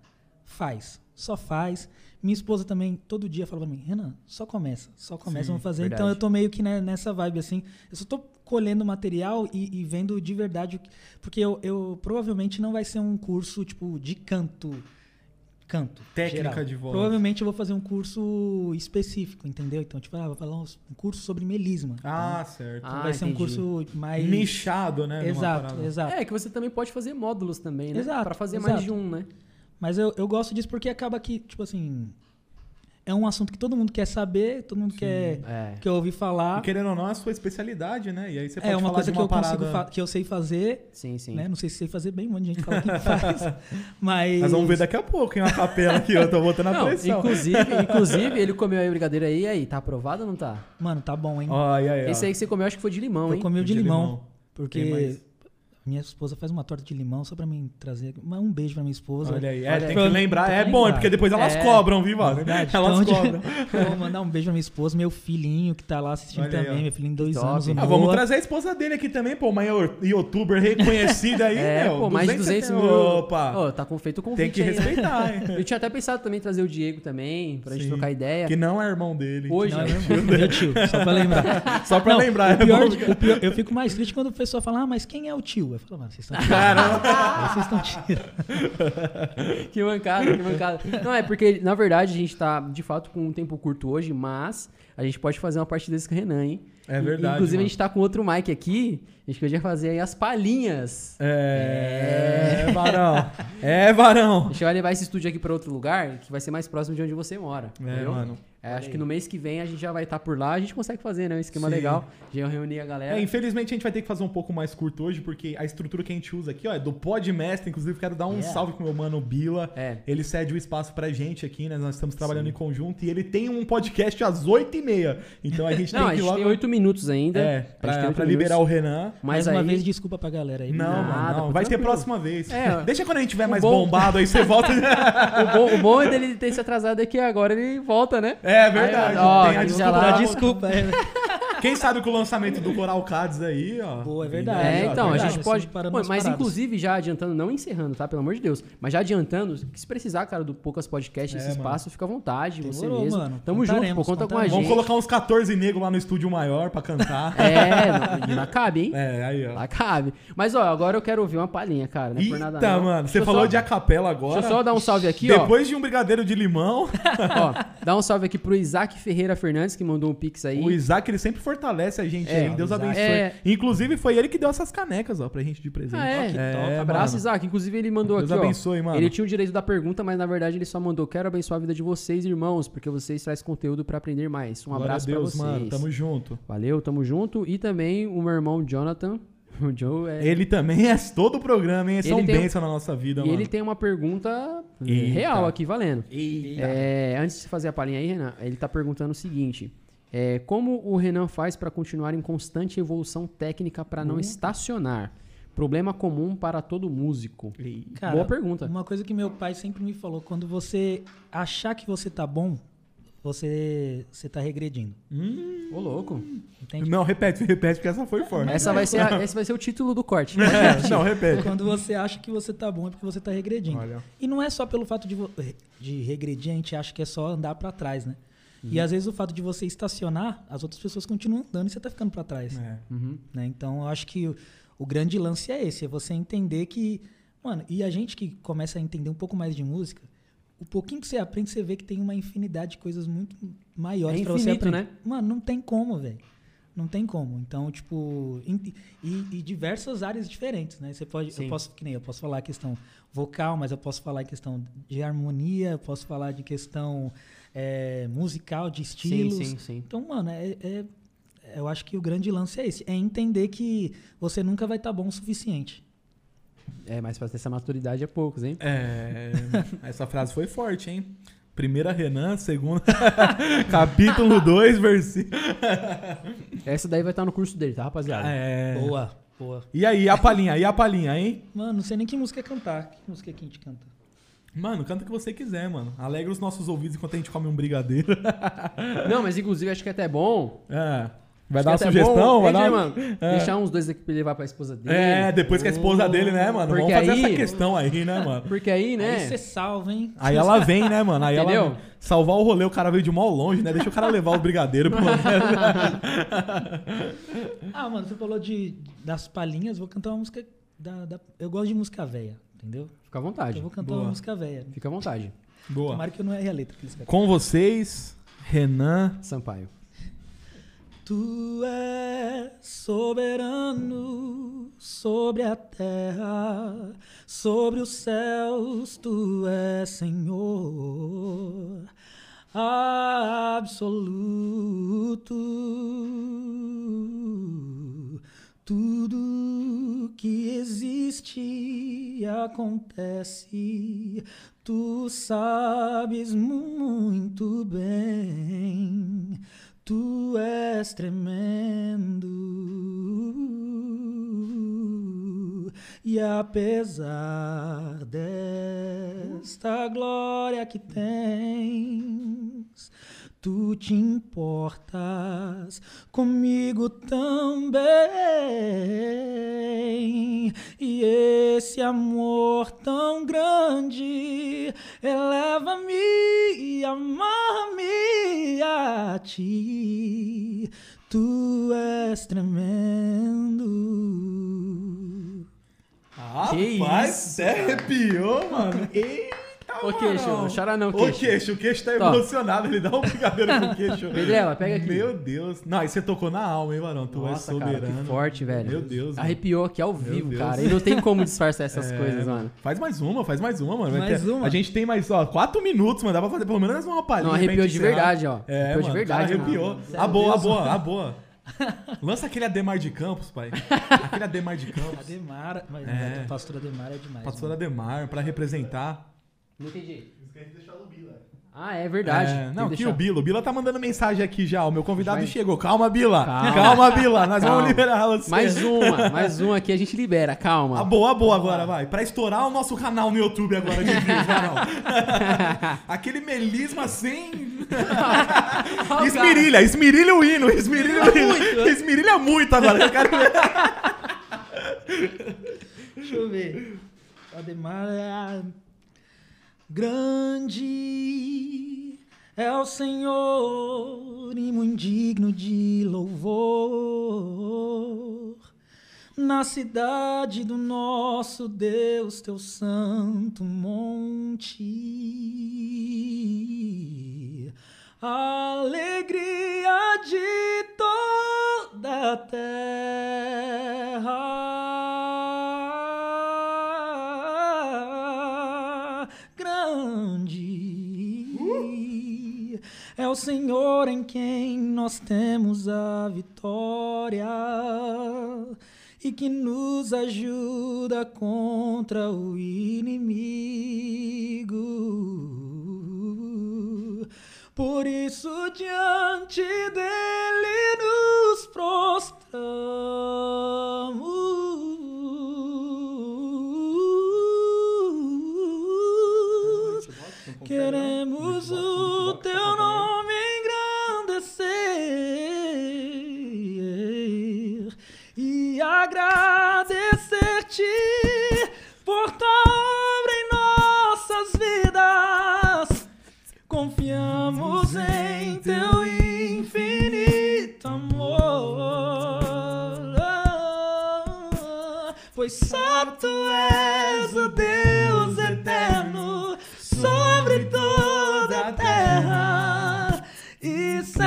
faz, só faz. Minha esposa também todo dia fala pra mim, Renan, só começa, só começa, Sim, vamos fazer. verdade. Então eu tô meio que né, nessa vibe assim. Eu só tô colhendo material e, e vendo de verdade. o que- Porque eu, eu provavelmente não vai ser um curso tipo de canto. Canto. Técnica geral. de voz. Provavelmente eu vou fazer um curso específico, entendeu? Então, tipo, ah, vou falar um um curso sobre melisma. Ah, certo. Então, Ah, vai ser um entendi. curso mais. Nichado, né? Exato, exato. É, que você também pode fazer módulos também, né? Exato, Pra fazer mais exato. de um, né? Mas eu, eu gosto disso porque acaba que, tipo assim. É um assunto que todo mundo quer saber, todo mundo quer, É. quer ouvir falar. E querendo ou não, é a sua especialidade, né? E aí você pode É uma falar coisa de que uma eu consigo parada... fa- que eu sei fazer, Sim, sim. né? Não sei se sei fazer bem, um monte de gente fala que faz. Mas. Nós vamos ver daqui a pouco, hein? Uma capela aqui, eu tô botando a Não, pressão. inclusive, inclusive, ele comeu aí o brigadeiro aí, e aí, tá aprovado ou não tá? Mano, tá bom, hein? Ó, aí, aí, ó. Esse aí que você comeu, acho que foi de limão, eu hein? comi o de, de limão, limão. Tem Porque mais? Minha esposa faz uma torta de limão só pra mim trazer. Mas Um beijo pra minha esposa. Olha aí. É, Olha tem aí. que lembrar. pra É bom, é lembrar. porque depois elas É. cobram, viu, É mano? verdade. Elas Então, cobram. Vou mandar um beijo pra minha esposa, meu filhinho que tá lá assistindo Olha também, ó. meu filhinho de dois Top. anos. Ah, vamos trazer a esposa dele aqui também, pô. Uma yo- youtuber reconhecida aí, É, meu. pô, mais de 200 mil. Opa! Ô, tá com feito o convite tem que aí, né? respeitar, hein? Eu tinha até pensado também em trazer o Diego também, pra gente Sim. trocar ideia. Que não é irmão dele. Hoje, Não, é meu irmão, meu tio, só pra lembrar. Só pra Não, lembrar. o pior, é o pior- eu fico mais triste quando o pessoal fala, ah, mas quem é o tio? Eu falo, mano, vocês estão tirando. Caramba. Vocês estão tirando. que mancada, que mancada. Não, é porque, na verdade, a gente tá, de fato, com um tempo curto hoje, mas a gente pode fazer uma parte desse com o Renan, hein? É verdade, Inclusive, mano. a gente tá com outro mic aqui, a gente podia fazer aí as palhinhas. É, varão. É, varão. A gente vai levar esse estúdio aqui pra outro lugar, que vai ser mais próximo de onde você mora. É, entendeu? mano. É, acho que no mês que vem a gente já vai estar por lá, a gente consegue fazer, né? Um esquema Sim. legal. Já reunir a galera. É, infelizmente a gente vai ter que fazer um pouco mais curto hoje, porque a estrutura que a gente usa aqui, ó, é do Podmestre. Inclusive, quero dar um Yeah. salve pro meu mano Bila. É. Ele cede o espaço pra gente aqui, né? Nós estamos trabalhando em conjunto e ele tem um podcast às 8h30. Então a gente Não, tem a que gente logo. tem oito minutos ainda. É, A gente pra, pra liberar o Renan. Mas Mais aí... uma vez, desculpa pra galera aí. Não, Nada, mano, não. pô, Vai ter próxima vez. É, Deixa quando a gente tiver o mais bom- bombado aí, você volta. o, bom, o bom é dele ter se atrasado é que agora ele volta, né? É verdade. Aí, ó, tem a desculpa. lá- desculpa. É. Quem sabe com o lançamento do Coral Cades aí, ó. Boa, é verdade. É, ó, então, a verdade. gente Assim, pode. Pô, mas paradas. inclusive, já adiantando, não encerrando, tá? Pelo amor de Deus. Mas já adiantando, se precisar, cara, do Poucas Podcast, É, esse espaço, fica à vontade, você Demorou, mesmo. mano. Tamo junto, pô, Contaremos, conta com a contaremos. gente. Vamos colocar uns 14 negros lá no estúdio maior pra cantar. É, não, lá cabe, hein? É, aí, ó. Lá cabe. Mas, ó, agora eu quero ouvir uma palhinha, cara. Não é por nada Eita, não. mano, você falou só- de acapela agora. Deixa eu só dar um salve aqui, ó. Depois de um brigadeiro de limão, ó. Dá um salve aqui pro Isaac Ferreira Fernandes, que mandou um pix aí. o Isaac ele sempre fortalece a gente É, aí. Deus Isaac. abençoe. É. Inclusive, foi ele que deu essas canecas, ó, pra gente de presente. Ah, é? Ó, que É, top. Abraço, mano. Isaac. Inclusive, ele mandou Deus aqui, ó. abençoe, mano. Ele tinha o direito da pergunta, mas na verdade ele só mandou: Quero abençoar a vida de vocês, irmãos, porque vocês trazem conteúdo pra aprender mais. Um Glória abraço a Deus, pra vocês. mano. Tamo junto. Valeu, tamo junto. E também o meu irmão Jonathan. O Joe é. Ele também é todo o programa, hein? Tem- um- bênção na nossa vida, e mano. ele tem uma pergunta Eita. real aqui, valendo. É, antes de fazer a palhinha aí, Renan, ele tá perguntando o seguinte: é, Como o Renan faz pra continuar em constante evolução técnica pra Hum. não estacionar? Problema comum para todo músico. Cara, Boa pergunta. Uma coisa que meu pai sempre me falou, quando você achar que você tá bom, você, você tá regredindo. Ô, louco. Entende? Não, repete, repete, porque essa foi forte. Essa vai ser a- esse vai ser o título do corte. É, não, repete. Quando você acha que você tá bom é porque você tá regredindo. Olha. E não é só pelo fato de, de regredir, a gente acha que é só andar pra trás, né? Uhum. E às vezes o fato de você estacionar, as outras pessoas continuam andando e você tá ficando pra trás. É. Uhum. né? Então eu acho que o, o grande lance é esse, é você entender que, mano, e a gente que começa a entender um pouco mais de música, o pouquinho que você aprende, você vê que tem uma infinidade de coisas muito maiores É pra você infinito, aprender. né? Mano, não tem como, velho. Não tem como. Então, tipo, em- e, e diversas áreas diferentes, né? Você pode, Sim. eu posso, que nem eu posso falar a questão vocal, mas eu posso falar a questão de harmonia, eu posso falar de questão é, musical, de estilos. Sim, sim, sim. Então, mano, é, é- eu acho que o grande lance é esse, é entender que você nunca vai estar bom o suficiente. É, mas pra ter essa maturidade é poucos, hein? É, essa frase foi forte, hein? Primeira Renan, segunda. capítulo 2, versículo. Essa daí vai estar no curso dele, tá, rapaziada? É. Boa, boa. E aí, a palhinha? E a palhinha, hein? Mano, não sei nem que música cantar. Que música que a gente canta? Mano, canta o que você quiser, mano. Alegra os nossos ouvidos enquanto a gente come um brigadeiro. Não, mas inclusive acho que é até bom. É. Vai dar é sugestão? bom, vai hein, dar uma... mano? Deixar uns dois aqui pra levar pra esposa dele. É, depois que a esposa dele, né, mano? Vamos fazer aí- essa questão aí, né, mano? Porque aí, né? Aí você salva, hein? Aí ela vem, né, mano? Aí Entendeu? ela salvar o rolê, o cara veio de mó longe, né? Deixa o cara levar o brigadeiro, pelo menos. Ah, mano, você falou de, das palhinhas, vou cantar uma música. Da, da- eu gosto de música velha, entendeu? Fica à vontade. Eu vou cantar Boa. uma música velha. Fica à vontade. Boa. Tomara que eu não erre a letra que eles cantam. Com vocês, Renan. Sampaio. Tu és soberano sobre a terra, sobre os céus, tu és Senhor absoluto. Tudo que existe acontece, tu sabes muito bem. Tu és tremendo, e apesar desta glória que tens, tu te importas comigo também. E esse amor tão grande eleva-me e amar-me a ti. Tu és tremendo. Rapaz, você arrepiou, mano. Eita, Ô, queixo, não chora não, Ô, queixo. queixo, o queixo tá Tá. emocionado. Ele dá um brigadeiro pro queixo. Pedrela, pega aqui. Meu Deus. Não, aí você tocou na alma, hein, Varão? Tu Nossa, é cara, soberano. que forte, velho. Meu Deus. mano. Arrepiou aqui ao vivo, cara. E não tem como disfarçar essas É, coisas, mano. Faz mais uma, faz mais uma, mano. Mais ter- uma? A gente tem mais, ó, quatro minutos, mano. Dá pra fazer pelo menos uma palhinha. Não, arrepiou de verdade, ó. É, Arrepiou de mano, verdade, cara, arrepiou. A boa, a Deus, boa, a boa. Lança aquele Ademar de Campos, pai. Aquele Ademar de Campos. Demara, mas É. a pastora Demara é demais. Pastor. Ademar, pra representar. Não entendi. Ah, é verdade. É, não, que deixar. o Bila. O Bila tá mandando mensagem aqui já. O meu convidado Vai. chegou. Calma, Bila. Calma. Calma, Bila. Nós Calma. vamos liberar você. Mais uma, mais uma aqui a gente libera, calma. A boa, a boa agora, vai. Pra estourar o nosso canal no YouTube agora de views, Varão. Aquele melisma sem... O esmirilha, esmirilha o hino, esmirilha o hino. muito. Esmirilha muito agora. Eu quero ver. Deixa eu ver. Ademar é grande é o Senhor e muito digno de louvor. Na cidade do nosso Deus, teu santo monte, alegria de toda a terra é o Senhor em quem nós temos a vitória e que nos ajuda contra o inimigo. Por isso, diante dele nos prostramos. Queremos o teu nome engrandecer e agradecer-te por tua obra em nossas vidas. Confiamos em teu infinito amor, pois só tu és o Deus sobre toda a terra e céu.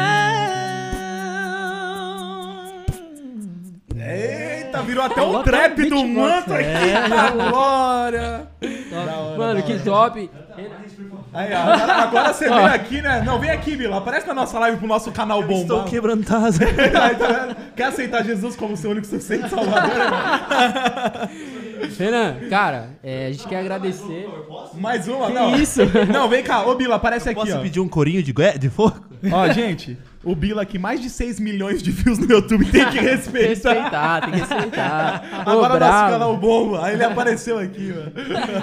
Eita, virou até um trap do manto aqui. É, glória. Da hora, Mano, que hora. top. Aí, agora, agora você vem aqui, né? Não, vem aqui, Bila. Aparece na nossa live pro nosso canal Estou. Aí, tá vendo? Quer aceitar Jesus como seu único suficiente salvador? Renan, cara, é, a gente quer agradecer. Mais uma, Que não. isso? Não, vem cá. Ô, Bila, aparece aqui, Posso ó. pedir um corinho de, de fogo? Ó, gente, o Bila aqui, mais de 6 milhões de views no YouTube, tem que respeitar. Respeitar, tem que respeitar. Ô, Agora nosso canal bomba. Aí ele apareceu aqui, mano.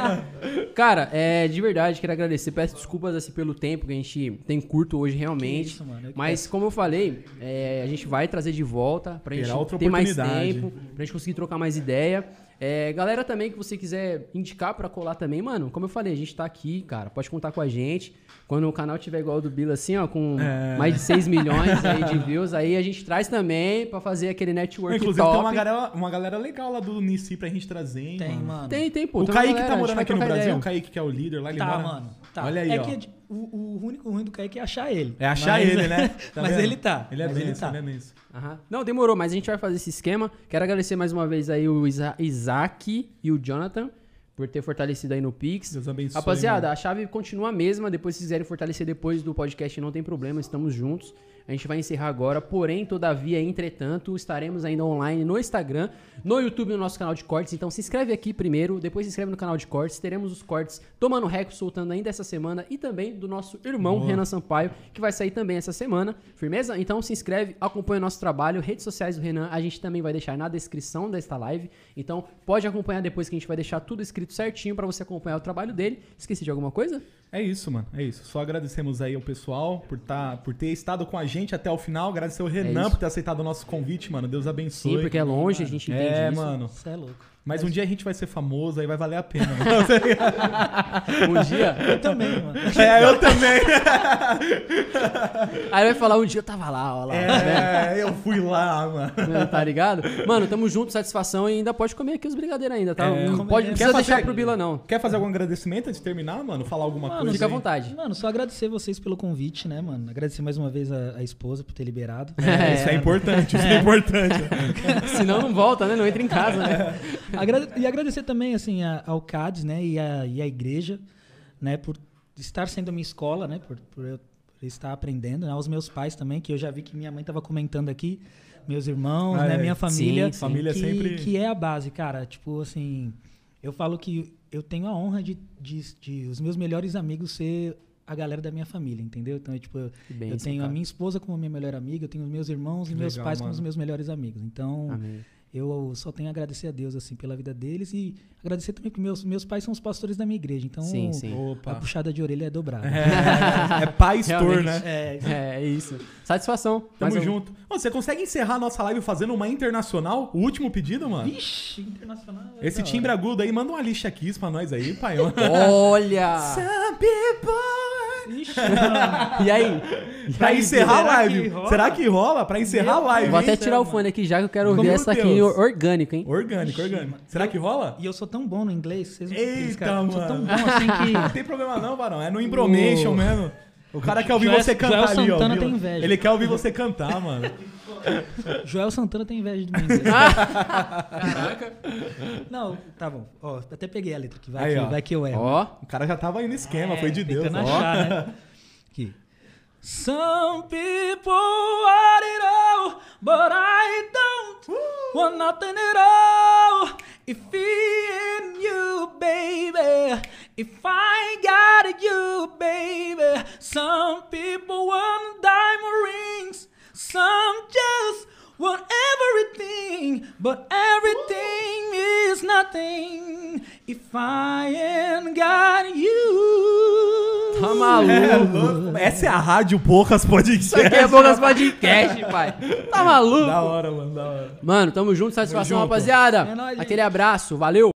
Cara, é, de verdade, quero agradecer. Peço desculpas assim, pelo tempo que a gente tem curto hoje, realmente. isso, mano, que Mas, como eu falei, é, a gente vai trazer de volta pra Terá gente ter mais tempo, pra gente conseguir trocar mais ideia. É, galera também que você quiser indicar pra colar também, mano, como eu falei, a gente tá aqui, cara, pode contar com a gente. Quando o canal tiver igual ao do Bila, assim, ó, com É. mais de 6 milhões aí de views, aí a gente traz também pra fazer aquele network Inclusive, top. tem uma galera, uma galera legal lá do Nici pra gente trazer, hein, Tem, mano. mano. Tem, tem, pô. O tem Kaique galera, tá a gente morando aqui no Brasil, ideia. o Kaique que é o líder lá, ele Tá, mora... mano. Tá. Olha aí, é ó. que o, o único ruim do Kaique é achar ele. É achar Mas- ele, né? Tá mas vendo? ele tá. Ele é mas bem ele tá. ele é. Aham. Não, demorou, mas a gente vai fazer esse esquema. Quero agradecer mais uma vez aí o Isa- Isaac e o Jonathan por ter fortalecido aí no Pix. Deus abençoe, Rapaziada, mano. a chave continua a mesma. Depois, se quiserem fortalecer depois do podcast, não tem problema, estamos juntos. A gente vai encerrar agora. Porém, todavia, entretanto, estaremos ainda online no Instagram, no YouTube, no nosso canal de cortes. Então se inscreve aqui primeiro, depois se inscreve no canal de cortes. Teremos os cortes tomando rec, soltando ainda essa semana. E também do nosso irmão Renan Sampaio, que vai sair também essa semana. Firmeza? Então se inscreve, acompanha o nosso trabalho. Redes sociais do Renan, a gente também vai deixar na descrição desta live. Então pode acompanhar depois que a gente vai deixar tudo escrito certinho para você acompanhar o trabalho dele. Esqueci de alguma coisa? É isso, mano. É isso. Só agradecemos aí ao pessoal por, tá, por ter estado com a gente até o final. Agradecer ao Renan isso. por ter aceitado o nosso convite, mano. Deus abençoe. Sim, porque é longe, a gente entende É, isso. mano. Você é louco. Mas um dia a gente vai ser famoso, aí vai valer a pena, mano. Um dia. Eu também, mano. é, eu também. Aí vai falar, um dia eu tava lá, ó lá. É, eu fui lá, mano. Tá ligado? Mano, tamo junto, satisfação e ainda pode comer aqui os brigadeiros ainda, tá? É. não pode, não precisa Quer deixar fazer- pro Bila, não. Quer fazer algum agradecimento antes de terminar, mano? Falar alguma Mano, coisa? Fica à vontade. Mano, só agradecer vocês pelo convite, né, mano? Agradecer mais uma vez a, a esposa por ter liberado. É, isso é importante, isso é importante. Senão não volta, né? Não entra em casa, né? Agrade- e agradecer também, assim, a- ao CADES, né, e a, e a igreja, né, por estar sendo minha escola, né, por, por eu estar aprendendo, né, aos meus pais também, que eu já vi que minha mãe estava comentando aqui, meus irmãos, Ah, né, é. minha família, Sim, sim. Família que, sempre- que é a base, cara, tipo, assim, eu falo que eu tenho a honra de, de, de os meus melhores amigos ser a galera da minha família, entendeu? Então, é, tipo, eu, Que bênção, eu tenho cara. a minha esposa como minha melhor amiga, eu tenho os meus irmãos e meus Legal, pais como mano. os meus melhores amigos. Então, Amém. Eu só tenho a agradecer a Deus assim pela vida deles e agradecer também que meus meus pais são os pastores da minha igreja, então Sim, sim. a puxada de orelha é dobrada. É, é pastor, né? É, É, é isso. Satisfação. Tamo Mais um- junto. Ô, você consegue encerrar a nossa live fazendo uma internacional? O último pedido, mano? Ixi, internacional. é Esse timbre agudo aí, manda uma lixa aqui pra nós aí, pai. Olha! Some people... Ixi, mano. E aí? E Pra aí, encerrar a live. que? Será que rola? Pra encerrar a live. Vou hein? até tirar o mano. fone aqui já que eu quero ouvir essa aqui Deus. orgânico, hein? Orgânico, orgânico. mano. Será que rola? E eu sou tão bom no inglês, vocês não Eita, vocês, cara, eu sou tão mano. bom assim Não que tem problema não, Barão. É no Embromation O- mesmo. O cara quer ouvir Joel- você cantar Joel ali, ó. Santana viu? tem inveja. Ele quer ouvir você cantar, mano. Joel Santana tem inveja de mim. inglês. Caraca. não, tá bom. Ó, até peguei a letra que vai, Aí, que, ó. vai que eu erro. Ó. O cara já tava aí no esquema, foi de Deus. Tentando ó. achar, né? Aqui. Some people want it all, but I don't want nothing at all. If he in you, baby, if I got you, baby. Some people want diamond rings, some just want everything, but everything is nothing if I ain't got you. Tá É, maluco. louco. Essa é a Rádio Poucas Podcast. Isso aqui é Bocas Podcast, pai. Tá maluco? Da hora, mano, da hora. Mano, tamo junto, satisfação, Tamo junto. rapaziada. É nóis. Aquele abraço, valeu.